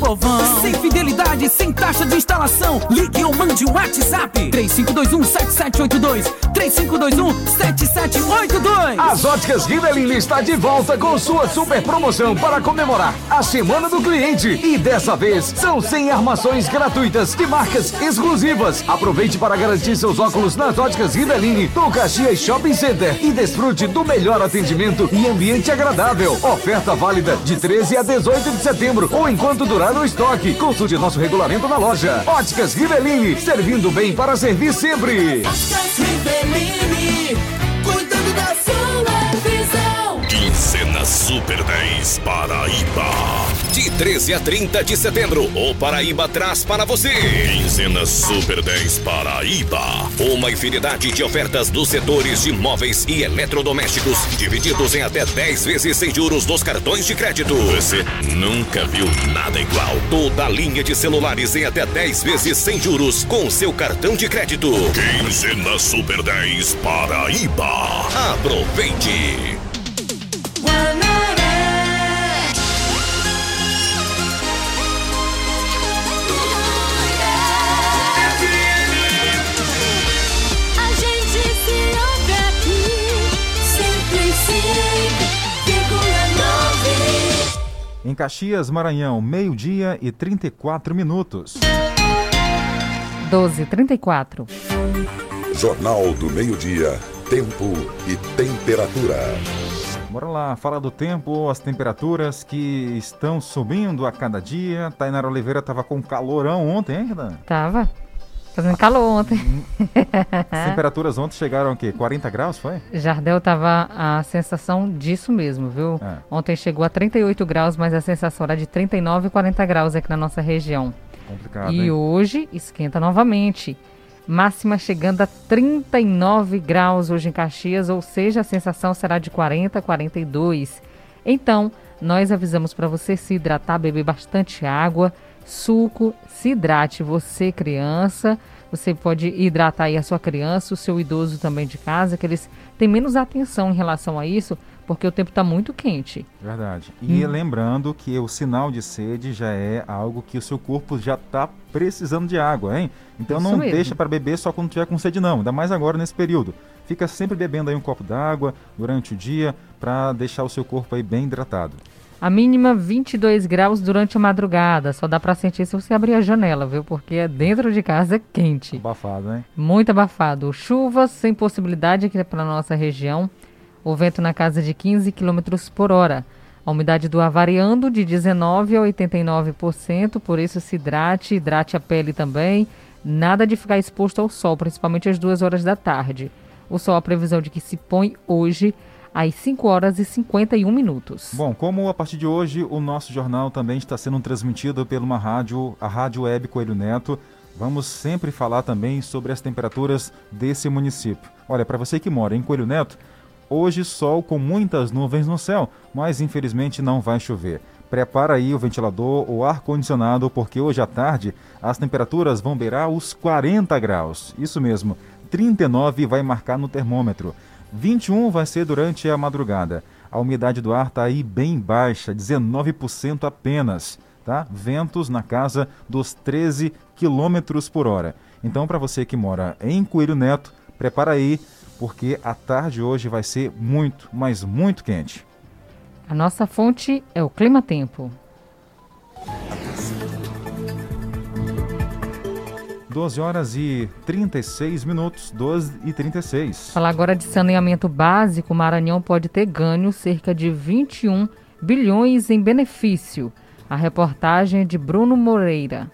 povão. Sem fidelidade, sem taxa de instalação. Ligue ou mande um WhatsApp. 3521-7782. 3521-7782. As óticas Rivelin está de volta com sua super promoção para comemorar a Semana do Cliente. E dessa vez são 100 armações gratuitas de marcas exclusivas. Aproveite para garantir seus óculos nas óticas Rivelin no Caxias Shopping Center e desfrute do melhor atendimento e ambiente agradável. Oferta válida de 13 a 18 de setembro ou enquanto durar o estoque. Consulte nosso regulamento na loja. Óticas Rivelin, servindo bem para servir sempre. Rivelini, cuidando da sua visão. Quinzena Super 10 Paraíba. De 13 a 30 de setembro, o Paraíba traz para você. Quinzena Super 10 Paraíba. Uma infinidade de ofertas dos setores de móveis e eletrodomésticos, divididos em até 10 vezes sem juros dos cartões de crédito. Você nunca viu nada igual. Toda linha de celulares em até 10 vezes sem juros com seu cartão de crédito. Quinzena Super 10 Paraíba. Aproveite. Em Caxias, Maranhão, meio-dia e 34 minutos. 12:34. Jornal do Meio-Dia. Tempo e temperatura. Bora lá, fala do tempo, as temperaturas que estão subindo a cada dia. Tainara Oliveira tava com calorão ontem, hein, Renan? Tava. Fazendo calor ontem. As temperaturas ontem chegaram o quê? 40 graus, foi? Jardel tava a sensação disso mesmo, viu? É. Ontem chegou a 38 graus, mas a sensação era de 39 e 40 graus aqui na nossa região. Complicado, E hein? hoje esquenta novamente. Máxima chegando a 39 graus hoje em Caxias, ou seja, a sensação será de 40, 42. Então, nós avisamos para você se hidratar, beber bastante água, suco, se hidrate você criança. Você pode hidratar aí a sua criança, o seu idoso também de casa, que eles têm menos atenção em relação a isso, porque o tempo está muito quente. Verdade. E Hum. lembrando que o sinal de sede já é algo que o seu corpo já está precisando de água, hein? Então Isso não mesmo. deixa para beber só quando tiver com sede não, ainda mais agora nesse período. Fica sempre bebendo aí um copo d'água durante o dia para deixar o seu corpo aí bem hidratado. A mínima 22 graus durante a madrugada. Só dá para sentir se você abrir a janela, viu? Porque é dentro de casa é quente. Abafado, hein? Muito abafado. Chuvas sem possibilidade aqui para nossa região. O vento na casa de 15 km por hora. A umidade do ar variando de 19% a 89%, por isso se hidrate, hidrate a pele também. Nada de ficar exposto ao sol, principalmente às duas horas da tarde. O sol, a previsão de que se põe hoje às 5 horas e 51 minutos. Bom, como a partir de hoje o nosso jornal também está sendo transmitido por uma rádio, a Rádio Web Coelho Neto, vamos sempre falar também sobre as temperaturas desse município. Olha, para você que mora em Coelho Neto, hoje sol com muitas nuvens no céu, mas infelizmente não vai chover. Prepara aí o ventilador ou ar-condicionado, porque hoje à tarde as temperaturas vão beirar os 40 graus. Isso mesmo, 39 vai marcar no termômetro. 21 vai ser durante a madrugada. A umidade do ar está aí bem baixa, 19% apenas, tá? Ventos na casa dos 13 quilômetros por hora. Então, para você que mora em Coelho Neto, prepara aí, porque a tarde hoje vai ser muito, mas muito quente. A nossa fonte é o Clima Tempo. 12 horas e 36 minutos, 12 e 36. Falar agora de saneamento básico, o Maranhão pode ter ganho cerca de 21 bilhões em benefício. A reportagem é de Bruno Moreira.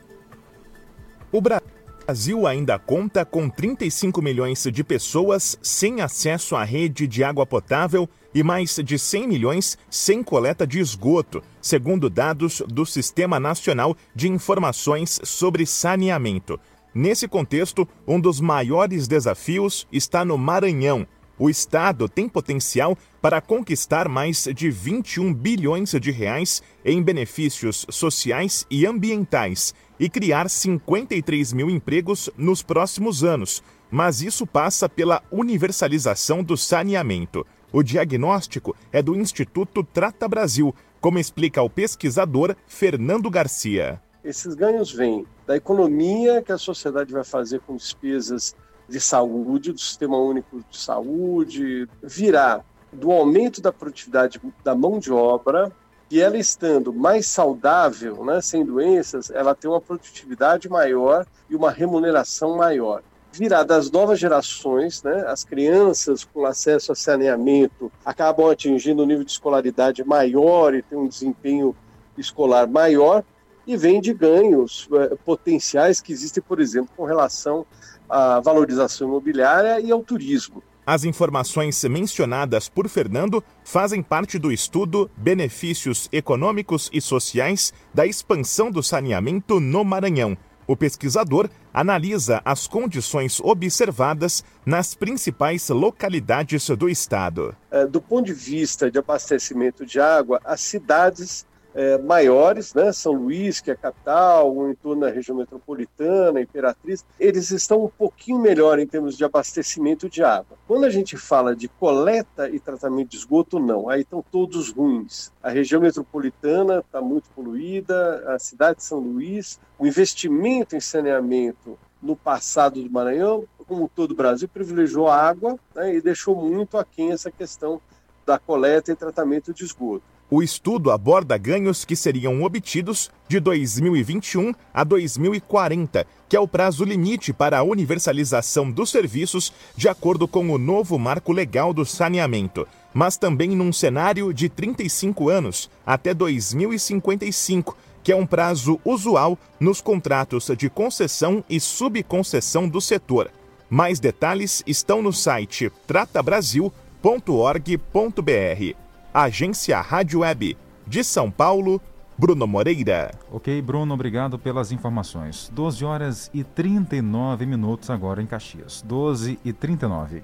O Brasil ainda conta com 35 milhões de pessoas sem acesso à rede de água potável e mais de 100 milhões sem coleta de esgoto, segundo dados do Sistema Nacional de Informações sobre Saneamento. Nesse contexto, um dos maiores desafios está no Maranhão. O estado tem potencial para conquistar mais de 21 bilhões de reais em benefícios sociais e ambientais e criar 53 mil empregos nos próximos anos. Mas isso passa pela universalização do saneamento. O diagnóstico é do Instituto Trata Brasil, como explica o pesquisador Fernando Garcia. Esses ganhos vêm da economia que a sociedade vai fazer com despesas de saúde, do Sistema Único de Saúde, virá do aumento da produtividade da mão de obra, e ela estando mais saudável, né, sem doenças, ela tem uma produtividade maior e uma remuneração maior. Virá das novas gerações, né, as crianças com acesso a saneamento acabam atingindo um nível de escolaridade maior e têm um desempenho escolar maior, e vem de ganhos eh, potenciais que existem, por exemplo, com relação à valorização imobiliária e ao turismo. As informações mencionadas por Fernando fazem parte do estudo Benefícios Econômicos e Sociais da Expansão do Saneamento no Maranhão. O pesquisador analisa as condições observadas nas principais localidades do estado. Eh, Do ponto de vista de abastecimento de água, as cidades eh, maiores, né, São Luís, que é a capital, o entorno da região metropolitana, Imperatriz, eles estão um pouquinho melhor em termos de abastecimento de água. Quando a gente fala de coleta e tratamento de esgoto, não, aí estão todos ruins. A região metropolitana está muito poluída, a cidade de São Luís, o investimento em saneamento no passado do Maranhão, como todo o Brasil, privilegiou a água né, e deixou muito aquém essa questão da coleta e tratamento de esgoto. O estudo aborda ganhos que seriam obtidos de 2021 a 2040, que é o prazo limite para a universalização dos serviços de acordo com o novo marco legal do saneamento, mas também num cenário de 35 anos até 2055, que é um prazo usual nos contratos de concessão e subconcessão do setor. Mais detalhes estão no site tratabrasil.org.br. Agência Rádio Web de São Paulo, Bruno Moreira. Ok, Bruno, obrigado pelas informações. 12 horas e 39 minutos agora em Caxias. 12 e 39.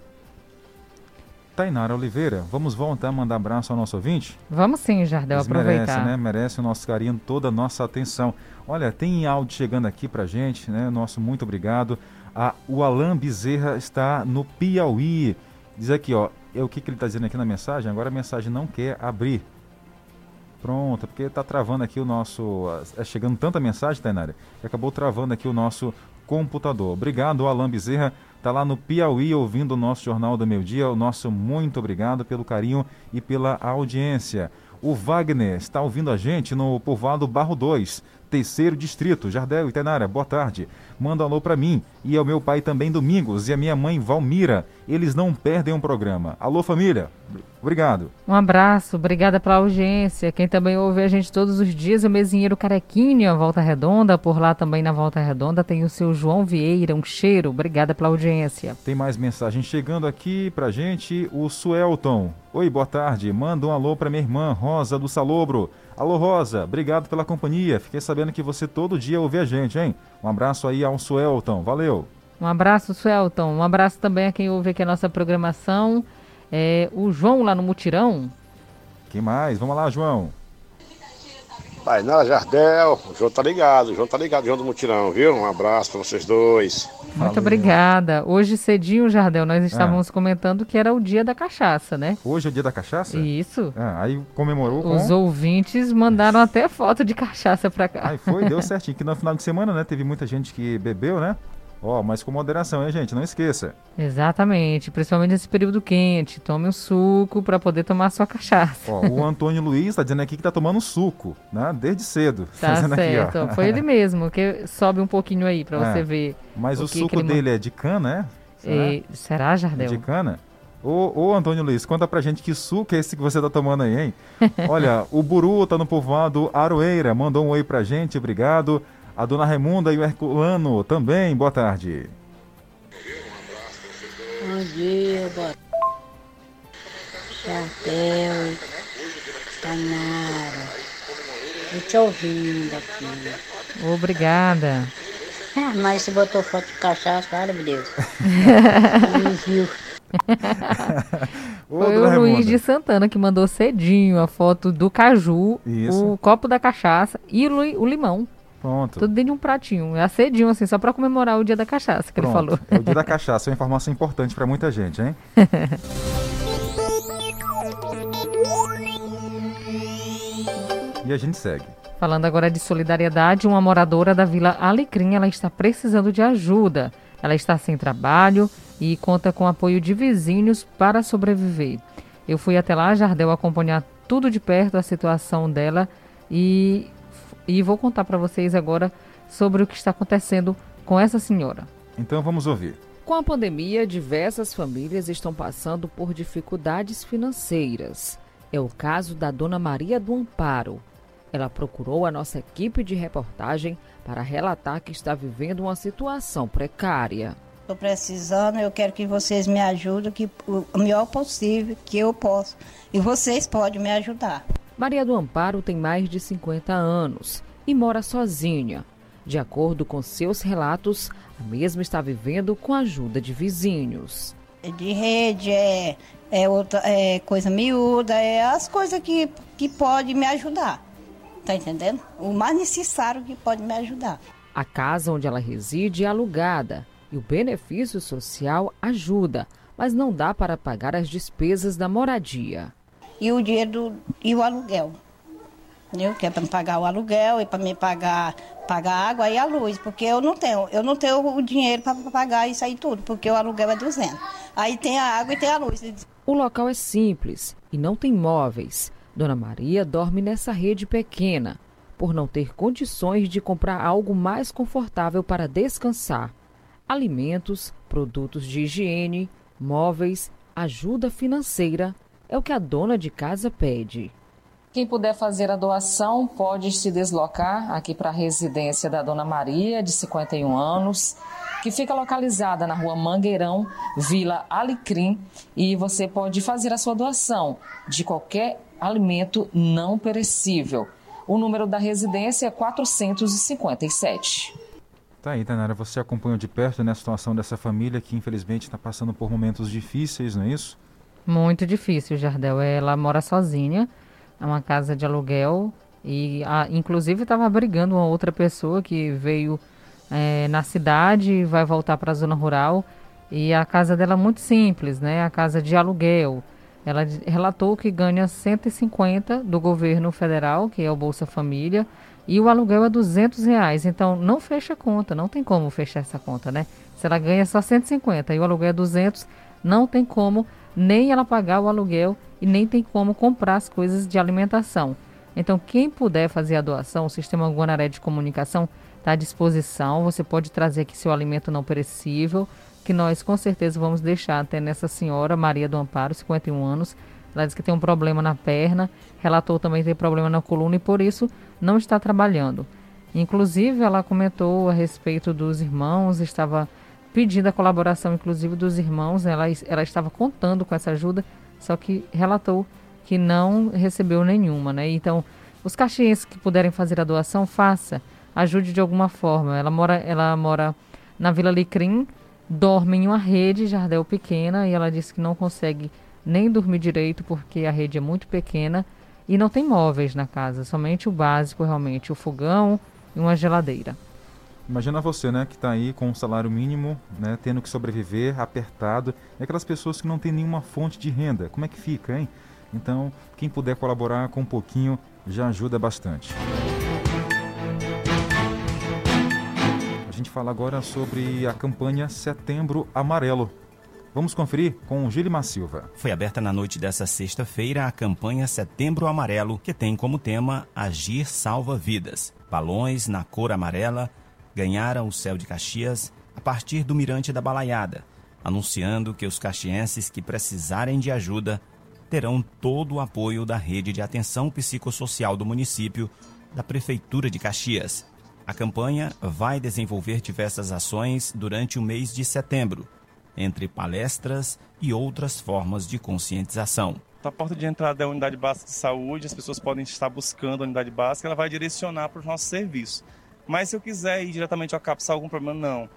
Tainara Oliveira, vamos voltar a mandar abraço ao nosso ouvinte? Vamos sim, Jardel, Eles aproveitar. Merece, né? Merece o nosso carinho, toda a nossa atenção. Olha, tem áudio chegando aqui pra gente, né? Nosso muito obrigado. A, o Alain Bezerra está no Piauí. Diz aqui, ó, é o que, que ele está dizendo aqui na mensagem? Agora a mensagem não quer abrir. Pronto, porque está travando aqui o nosso. É chegando tanta mensagem, Tainara, que acabou travando aqui o nosso computador. Obrigado, Alain Bezerra. Está lá no Piauí ouvindo o nosso Jornal do Meio Dia. O nosso muito obrigado pelo carinho e pela audiência. O Wagner está ouvindo a gente no povoado Barro 2, terceiro distrito. Jardel e Tainara, boa tarde. Manda um alô para mim e ao meu pai também Domingos e a minha mãe Valmira. Eles não perdem um programa. Alô família, obrigado. Um abraço, obrigada pela audiência. Quem também ouve a gente todos os dias é o mesinheiro Carequinha, Volta Redonda. Por lá também na Volta Redonda tem o seu João Vieira, um cheiro. Obrigada pela audiência. Tem mais mensagem chegando aqui pra gente. O Suelton. Oi, boa tarde. Manda um alô pra minha irmã Rosa do Salobro. Alô Rosa, obrigado pela companhia. Fiquei sabendo que você todo dia ouve a gente, hein? Um abraço aí ao Suelton. Valeu. Um abraço, Suelton. Um abraço também a quem ouve aqui a nossa programação. É, o João lá no Mutirão. Quem mais? Vamos lá, João. Tainara Jardel, o João tá ligado, o João tá ligado, João do Mutirão, viu? Um abraço pra vocês dois. Muito obrigada. Hoje cedinho, Jardel, nós estávamos comentando que era o dia da cachaça, né? Hoje é o dia da cachaça? Isso. Ah, aí comemorou com... Os ouvintes mandaram até foto de cachaça pra cá. Aí foi, deu certinho. Que no final de semana, né, teve muita gente que bebeu, né? Ó, mas com moderação, hein, gente? Não esqueça. Exatamente, principalmente nesse período quente. Tome um suco para poder tomar sua cachaça. Ó, o Antônio Luiz tá dizendo aqui que tá tomando suco, né? Desde cedo. Tá Fazendo certo. Aqui. Foi ele mesmo, que sobe um pouquinho aí para É, você ver. Mas o, que suco ele dele é de cana, é? E- será, Jardel? De cana? Ô, ô, Antônio Luiz, conta pra gente que suco é esse que você tá tomando aí, hein? Olha, o Buru tá no povoado Aroeira, mandou um oi pra gente, obrigado. A dona Raimunda e o Herculano também, boa tarde. Bom dia, boa Chardel, Tamara. Eu te ouvindo aqui. Obrigada. Ah, mas você botou foto de cachaça, olha, meu Deus. Ô, Foi o Luiz Raimunda. de Santana que mandou cedinho a foto do caju, Isso. o copo da cachaça e o limão. Pronto. Tudo dentro de um pratinho. É cedinho, assim, só para comemorar o dia da cachaça que ele Pronto. falou. É o dia da cachaça, é uma informação importante pra muita gente, hein? E a gente segue. Falando agora de solidariedade, uma moradora da Vila Alecrim, ela está precisando de ajuda. Ela está sem trabalho e conta com apoio de vizinhos para sobreviver. Eu fui até lá, Jardel, acompanhar tudo de perto a situação dela e, e vou contar para vocês agora sobre o que está acontecendo com essa senhora. Então vamos ouvir. Com a pandemia, diversas famílias estão passando por dificuldades financeiras. É o caso da dona Maria do Amparo. Ela procurou a nossa equipe de reportagem para relatar que está vivendo uma situação precária. Estou precisando, eu quero que vocês me ajudem que, o o melhor possível que eu posso. E vocês podem me ajudar. Maria do Amparo tem mais de 50 anos e mora sozinha. De acordo com seus relatos, a mesma está vivendo com a ajuda de vizinhos. De rede, é, é, outra, é coisa miúda, é as coisas que, que podem me ajudar. Tá entendendo? O mais necessário que pode me ajudar. A casa onde ela reside é alugada e o benefício social ajuda, mas não dá para pagar as despesas da moradia. E o dinheiro do, e o aluguel. Entendeu? Que é para me pagar o aluguel e para me pagar, pagar a água e a luz, porque eu não tenho, eu não tenho o dinheiro para pagar isso aí tudo, porque o aluguel é 200. Aí tem a água e tem a luz. O local é simples e não tem móveis, Dona Maria dorme nessa rede pequena, por não ter condições de comprar algo mais confortável para descansar. Alimentos, produtos de higiene, móveis, ajuda financeira é o que a dona de casa pede. Quem puder fazer a doação pode se deslocar aqui para a residência da Dona Maria, de 51 anos, que fica localizada na rua Mangueirão, Vila Alecrim, e você pode fazer a sua doação de qualquer alimento não perecível. O número da residência é 457. Tá aí, Tanara, você acompanhou de perto né, a situação dessa família que infelizmente está passando por momentos difíceis, não é isso? Muito difícil, Jardel. Ela mora sozinha, é uma casa de aluguel e a, inclusive estava abrigando uma outra pessoa que veio é, na cidade e vai voltar para a zona rural. E a casa dela é muito simples, né? A casa de aluguel. Ela relatou que ganha 150 do governo federal, que é o Bolsa Família, e o aluguel é 200 reais. Então não fecha a conta, não tem como fechar essa conta, né? Se ela ganha só 150 e o aluguel é 200, não tem como nem ela pagar o aluguel e nem tem como comprar as coisas de alimentação. Então, quem puder fazer a doação, o Sistema Guanaré de Comunicação está à disposição. Você pode trazer aqui seu alimento não perecível, que nós com certeza vamos deixar até nessa senhora, Maria do Amparo, 51 anos. Ela diz que tem um problema na perna, relatou também ter problema na coluna e por isso não está trabalhando. Inclusive, ela comentou a respeito dos irmãos, estava pedindo a colaboração, inclusive, dos irmãos. Ela, ela estava contando com essa ajuda, só que relatou que não recebeu nenhuma, né? Então, os caxienses que puderem fazer a doação, faça. Ajude de alguma forma. Ela mora, ela mora na Vila Licrim, dorme em uma rede jardel pequena e ela disse que não consegue nem dormir direito porque a rede é muito pequena e não tem móveis na casa, somente o básico realmente, o fogão e uma geladeira. Imagina você, né, que está aí com um salário mínimo, né, tendo que sobreviver, apertado, e aquelas pessoas que não têm nenhuma fonte de renda. Como é que fica, hein? Então, quem puder colaborar com um pouquinho já ajuda bastante. A gente fala agora sobre a campanha Setembro Amarelo. Vamos conferir com o Gilimar Silva. Foi aberta na noite dessa sexta-feira a campanha Setembro Amarelo, que tem como tema Agir Salva Vidas. Balões na cor amarela ganharam o céu de Caxias a partir do Mirante da Balaiada, anunciando que os caxienses que precisarem de ajuda terão todo o apoio da rede de atenção psicossocial do município, da Prefeitura de Caxias. A campanha vai desenvolver diversas ações durante o mês de setembro, entre palestras e outras formas de conscientização. A porta de entrada é a unidade básica de saúde, as pessoas podem estar buscando a unidade básica, ela vai direcionar para os nossos serviços. Mas se eu quiser ir diretamente ao CAPS, algum problema? Não.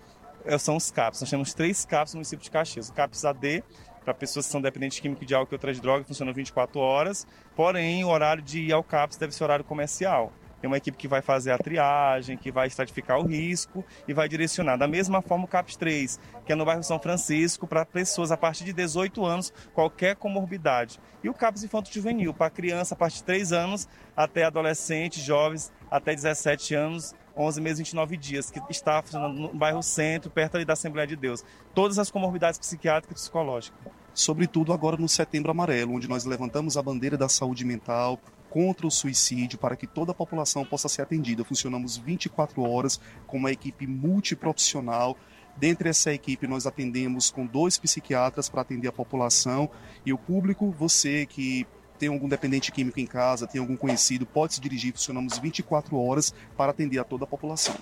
São os CAPS. Nós temos três CAPS no município de Caxias. O CAPS AD, para pessoas que são dependentes químico de álcool e outras drogas, funciona 24 horas. Porém, o horário de ir ao CAPS deve ser horário comercial. Tem uma equipe que vai fazer a triagem, que vai estratificar o risco e vai direcionar. Da mesma forma, o CAPS 3, que é no bairro São Francisco, para pessoas a partir de 18 anos, qualquer comorbidade. E o CAPS Infanto Juvenil, para criança a partir de 3 anos até adolescentes, jovens até 17 anos, 11 meses e 29 dias, que está funcionando no bairro Centro, perto ali da Assembleia de Deus. Todas as comorbidades psiquiátricas e psicológicas. Sobretudo agora no Setembro Amarelo, onde nós levantamos a bandeira da saúde mental, contra o suicídio, para que toda a população possa ser atendida. Funcionamos 24 horas com uma equipe multiprofissional. Dentre essa equipe, nós atendemos com dois psiquiatras para atender a população e o público, você que tem algum dependente químico em casa, tem algum conhecido, pode se dirigir. Funcionamos 24 horas para atender a toda a população.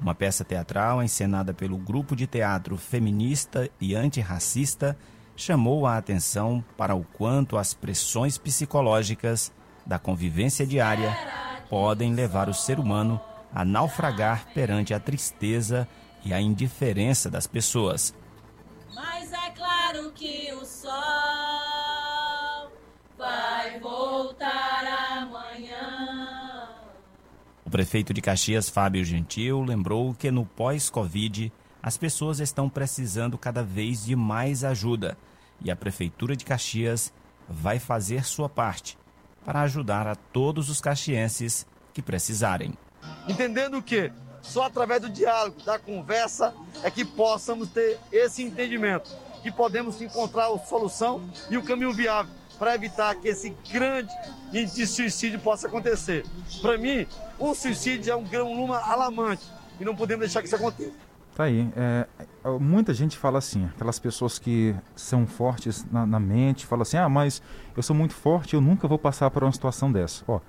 Uma peça teatral encenada pelo grupo de teatro feminista e antirracista chamou a atenção para o quanto as pressões psicológicas da convivência diária podem levar o ser humano a naufragar perante a tristeza e a indiferença das pessoas. Mas é claro que o sol vai voltar amanhã. O prefeito de Caxias, Fábio Gentil, lembrou que no pós-Covid as pessoas estão precisando cada vez de mais ajuda e a prefeitura de Caxias vai fazer sua parte para ajudar a todos os caxienses que precisarem. Entendendo que só através do diálogo, da conversa, é que possamos ter esse entendimento, que podemos encontrar a solução e o caminho viável para evitar que esse grande índice de suicídio possa acontecer. Para mim, o suicídio é um grão luma alarmante e não podemos deixar que isso aconteça. Tá aí. É, muita gente fala assim, aquelas pessoas que são fortes na, na, mente, falam assim, ah, mas eu sou muito forte, eu nunca vou passar por uma situação dessa. Ó,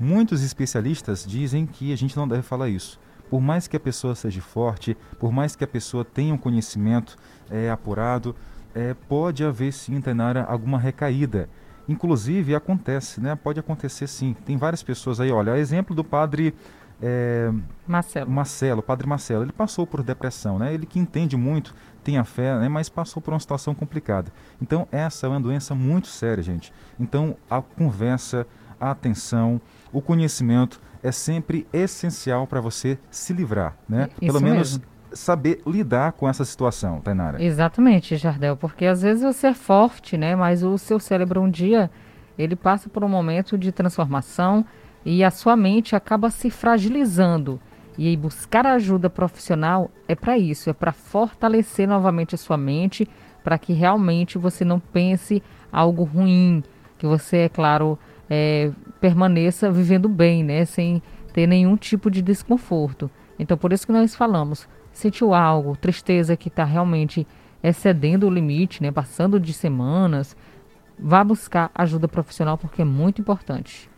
muitos especialistas dizem que a gente não deve falar isso. Por mais que a pessoa seja forte, por mais que a pessoa tenha um conhecimento é, apurado, é, pode haver sim, Tainara, alguma recaída. Inclusive acontece, né? Pode acontecer sim. Tem várias pessoas aí, olha, exemplo do padre é, Marcelo. Marcelo, padre Marcelo, ele passou por depressão, né? Ele que entende muito, tem a fé, né? Mas passou por uma situação complicada. Então essa é uma doença muito séria, gente. Então a conversa, a atenção, o conhecimento é sempre essencial para você se livrar, né? Isso Pelo menos mesmo. Saber lidar com essa situação, Tainara. Exatamente, Jardel, porque às vezes você é forte, né? Mas o seu cérebro um dia ele passa por um momento de transformação e a sua mente acaba se fragilizando. E buscar ajuda profissional é para isso, é para fortalecer novamente a sua mente, para que realmente você não pense algo ruim, que você, é claro, é, permaneça vivendo bem, né, sem ter nenhum tipo de desconforto. Então, por isso que nós falamos, sentiu algo, tristeza que está realmente excedendo o limite, né, passando de semanas, vá buscar ajuda profissional porque é muito importante.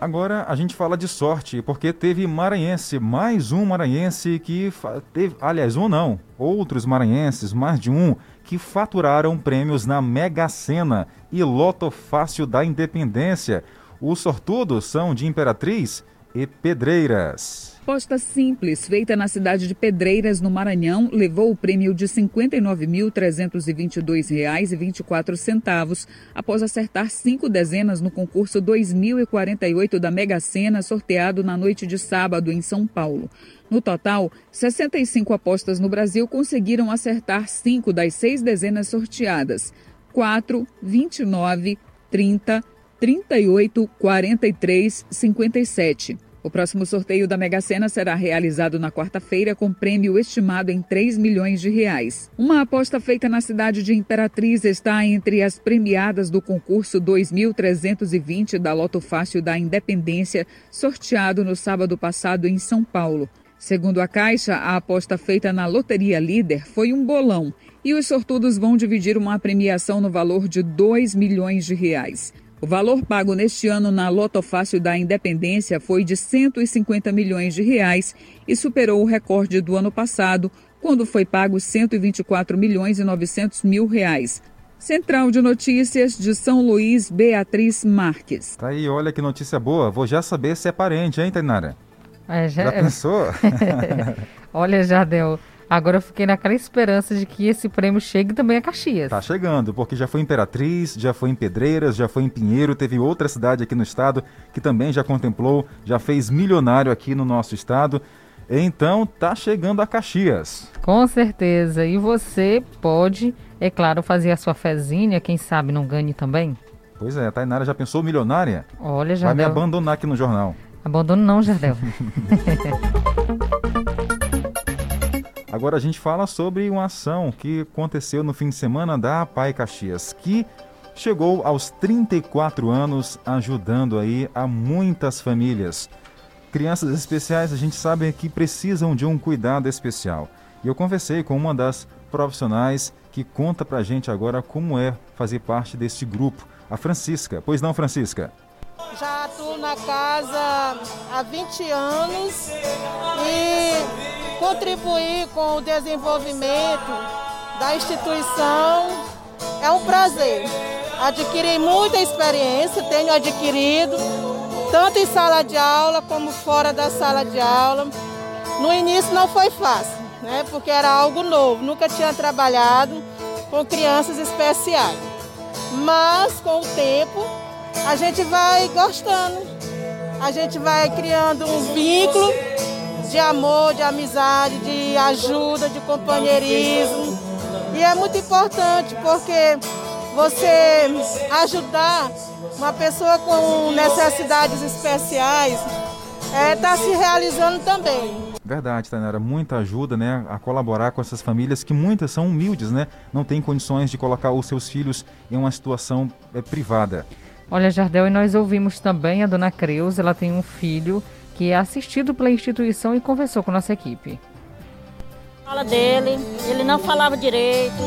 Agora a gente fala de sorte, porque teve maranhense, mais um maranhense que teve, aliás, um não, outros maranhenses, mais de um, que faturaram prêmios na Mega Sena e Loto Fácil da Independência. Os sortudos são de Imperatriz e Pedreiras. Aposta simples, feita na cidade de Pedreiras, no Maranhão, levou o prêmio de R$ 59.322,24 após acertar cinco dezenas no concurso 2048 da Mega Sena, sorteado na noite de sábado em São Paulo. No total, 65 apostas no Brasil conseguiram acertar cinco das seis dezenas sorteadas: 4, 29, 30, 38, 43, 57. O próximo sorteio da Mega Sena será realizado na quarta-feira com prêmio estimado em 3 milhões de reais. Uma aposta feita na cidade de Imperatriz está entre as premiadas do concurso 2320 da Loto Fácil da Independência, sorteado no sábado passado em São Paulo. Segundo a Caixa, a aposta feita na Loteria Líder foi um bolão e os sortudos vão dividir uma premiação no valor de 2 milhões de reais. O valor pago neste ano na Loto Fácil da Independência foi de 150 milhões de reais e superou o recorde do ano passado, quando foi pago 124 milhões e 900 mil reais. Central de Notícias de São Luís, Beatriz Marques. Tá aí, olha que notícia boa. Vou já saber se é parente, hein, Tainara? É, já, Já pensou? olha, Jardel, agora eu fiquei naquela esperança de que esse prêmio chegue também a Caxias. Tá chegando, porque já foi em Imperatriz, já foi em Pedreiras, já foi em Pinheiro, teve outra cidade aqui no estado que também já contemplou, já fez milionário aqui no nosso estado. Então tá chegando a Caxias. Com certeza. E você pode, é claro, fazer a sua fezinha, quem sabe não ganhe também? Pois é, a Tainara já pensou milionária? Olha, Vai me abandonar aqui no jornal. Abandono não, Jardel. Agora a gente fala sobre uma ação que aconteceu no fim de semana da Pai Caxias, que chegou aos 34 anos ajudando aí a muitas famílias. Crianças especiais a gente sabe que precisam de um cuidado especial. E eu conversei com uma das profissionais que conta pra gente agora como é fazer parte deste grupo, a Francisca. Pois não, Francisca? Já atuo na casa há 20 anos e contribuir com o desenvolvimento da instituição é um prazer. Adquiri muita experiência, tenho adquirido, tanto em sala de aula como fora da sala de aula. No início não foi fácil, né? porque era algo novo, nunca tinha trabalhado com crianças especiais. Mas com o tempo a gente vai gostando, a gente vai criando um vínculo de amor, de amizade, de ajuda, de companheirismo. E é muito importante porque você ajudar uma pessoa com necessidades especiais está se realizando também. Verdade, Tainara, muita ajuda, né, a colaborar com essas famílias que muitas são humildes, né, não têm condições de colocar os seus filhos em uma situação é, privada. Olha, Jardel, e nós ouvimos também a dona Creus, ela tem um filho que é assistido pela instituição e conversou com nossa equipe. Fala dele, ele não falava direito.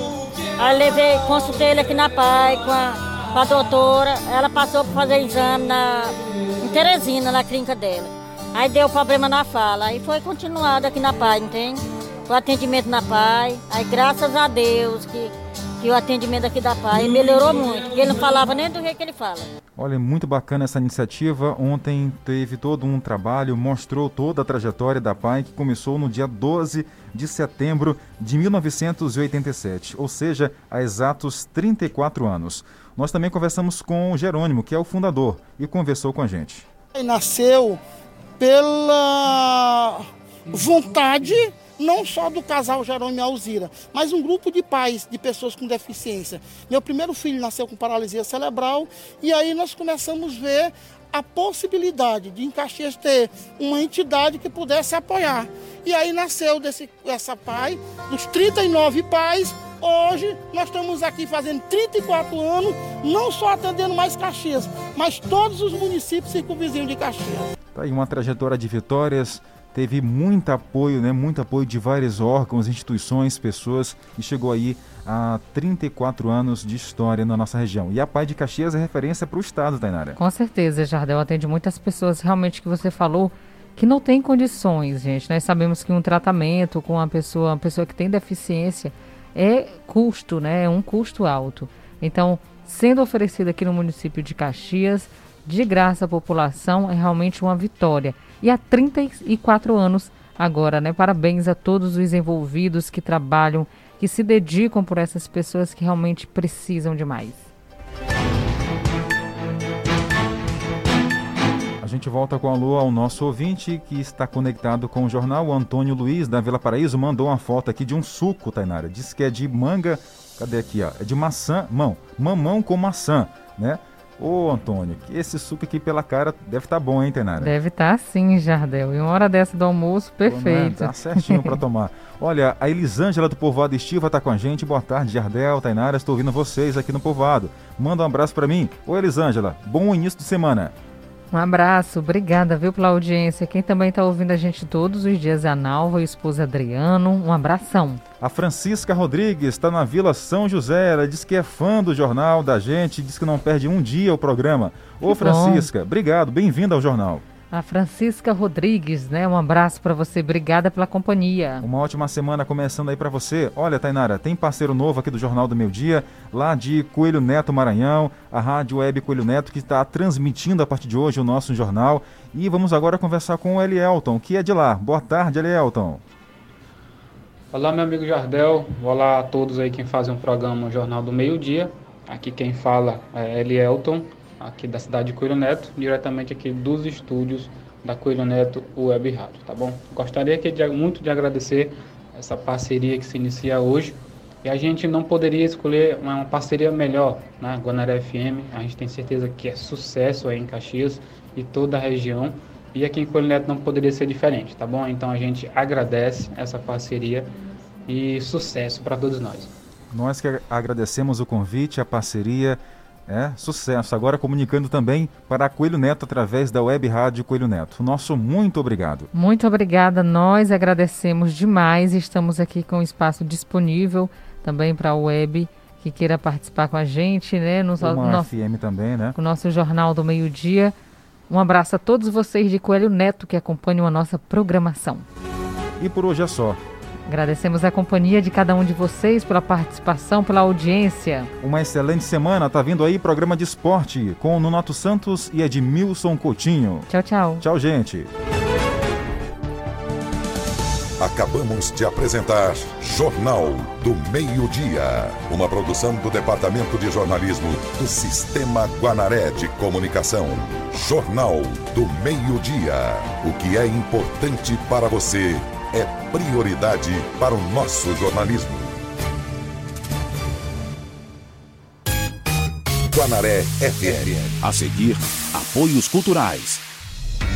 Aí levei, consultei ele aqui na PAI com a, com a doutora. Ela passou para fazer exame na, em Teresina, na clínica dela. Aí deu problema na fala. Aí foi continuado aqui na PAI, entende? O atendimento na PAI. Aí graças a Deus que, que o atendimento aqui da PAI melhorou muito. Porque ele não falava nem do jeito que ele fala. Olha, muito bacana essa iniciativa. Ontem teve todo um trabalho, mostrou toda a trajetória da PAI, que começou no dia 12 de setembro de 1987, ou seja, há exatos 34 anos. Nós também conversamos com o Jerônimo, que é o fundador, e conversou com a gente. Nasceu pela vontade não só do casal Jerônimo Alzira, mas um grupo de pais de pessoas com deficiência. Meu primeiro filho nasceu com paralisia cerebral e aí nós começamos a ver a possibilidade de em Caxias ter uma entidade que pudesse apoiar. E aí nasceu desse, essa pai, dos 39 pais, hoje nós estamos aqui fazendo 34 anos, não só atendendo mais Caxias, mas todos os municípios circunvizinhos de Caxias. Tá aí uma trajetória de vitórias, teve muito apoio, né, muito apoio de vários órgãos, instituições, pessoas e chegou aí a 34 anos de história na nossa região. E a Pai de Caxias é referência para o estado, Tainara. Com certeza, Jardel atende muitas pessoas realmente que você falou que não tem condições, gente. Nós sabemos que um tratamento com uma pessoa, uma pessoa que tem deficiência é custo, né? É um custo alto. Então, sendo oferecido aqui no município de Caxias, de graça à população, é realmente uma vitória. E há 34 anos agora, né? Parabéns a todos os envolvidos que trabalham, que se dedicam por essas pessoas que realmente precisam de mais. A gente volta com a alô ao nosso ouvinte que está conectado com o jornal. O Antônio Luiz, da Vila Paraíso, mandou uma foto aqui de um suco, Tainara. Diz que é de manga. Cadê aqui, ó? É de maçã. Mão. Mamão com maçã, né? Ô, Antônio, esse suco aqui pela cara deve estar tá bom, hein, Tainara? Deve estar tá, sim, Jardel. E uma hora dessa do almoço, perfeito. Tá certinho para tomar. Olha, a Elisângela do Povoado Estiva tá com a gente. Boa tarde, Jardel, Tainara. Estou ouvindo vocês aqui no Povoado. Manda um abraço para mim. Ô, Elisângela, bom início de semana. Um abraço, obrigada, viu, pela audiência. Quem também está ouvindo a gente todos os dias é a Nalva e o esposo Adriano. Um abração. A Francisca Rodrigues está na Vila São José. Ela diz que é fã do jornal da gente, diz que não perde um dia o programa. Ô, que Francisca, bom. obrigado, bem-vinda ao jornal. A Francisca Rodrigues, né? Um abraço para você. Obrigada pela companhia. Uma ótima semana começando aí para você. Olha, Tainara, tem parceiro novo aqui do Jornal do Meio Dia, lá de Coelho Neto Maranhão, a Rádio Web Coelho Neto, que está transmitindo a partir de hoje o nosso jornal. E vamos agora conversar com o Elielton, que é de lá. Boa tarde, Elielton. Olá, meu amigo Jardel. Olá a todos aí quem fazem um programa Jornal do Meio Dia. Aqui quem fala é Elielton aqui da cidade de Coelho Neto, diretamente aqui dos estúdios da Coelho Neto Web Rádio, tá bom? Gostaria aqui de, muito de agradecer essa parceria que se inicia hoje e a gente não poderia escolher uma parceria melhor na né? Guanaré FM, a gente tem certeza que é sucesso aí em Caxias e toda a região e aqui em Coelho Neto não poderia ser diferente, tá bom? Então a gente agradece essa parceria e sucesso para todos nós. Nós que agradecemos o convite, a parceria é, sucesso. Agora comunicando também para Coelho Neto através da Web Rádio Coelho Neto. Nosso muito obrigado. Muito obrigada. Nós agradecemos demais. Estamos aqui com o espaço disponível também para a web que queira participar com a gente, né? No, no FM também, né? O nosso Jornal do Meio Dia. Um abraço a todos vocês de Coelho Neto que acompanham a nossa programação. E por hoje é só. Agradecemos a companhia de cada um de vocês pela participação, pela audiência. Uma excelente semana. Tá vindo aí programa de esporte com Nonato Santos e Edmilson Coutinho. Tchau, tchau. Tchau, gente. Acabamos de apresentar Jornal do Meio-Dia, uma produção do Departamento de Jornalismo do Sistema Guanaré de Comunicação. Jornal do Meio-Dia. O que é importante para você é prioridade para o nosso jornalismo. Guanaré FM. A seguir, apoios culturais.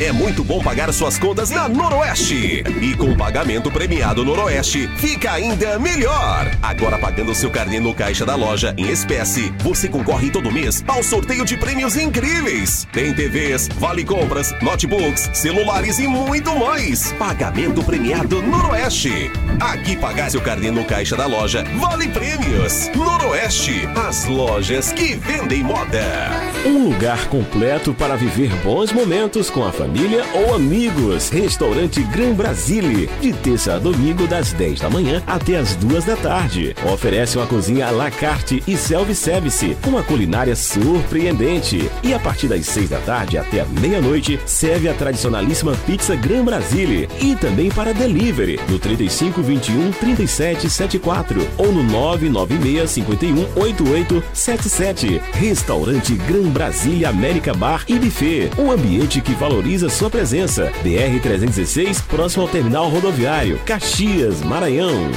É muito bom pagar suas contas na Noroeste. E com o pagamento premiado Noroeste, fica ainda melhor. Agora pagando seu carnê no caixa da loja em espécie, você concorre todo mês ao sorteio de prêmios incríveis. Tem TVs, vale compras, notebooks, celulares e muito mais. Pagamento premiado Noroeste. Aqui pagar seu carnê no caixa da loja vale prêmios. Noroeste, as lojas que vendem moda. Um lugar completo para viver bons momentos com a família ou amigos. Restaurante Gran Brasile, de terça a domingo das 10 da manhã até as 2 da tarde. Oferece uma cozinha à la carte e self-service, com uma culinária surpreendente. E a partir das 6 da tarde até meia-noite, serve a tradicionalíssima pizza Gran Brasile e também para delivery no 3521 3774 ou no 996 51 8877. Restaurante Gran Brasília América Bar e Buffet. Um ambiente que valoriza sua presença. BR 316, próximo ao terminal rodoviário. Caxias, Maranhão.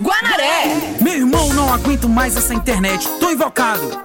Guanaré! Meu irmão, não aguento mais essa internet. Tô invocado.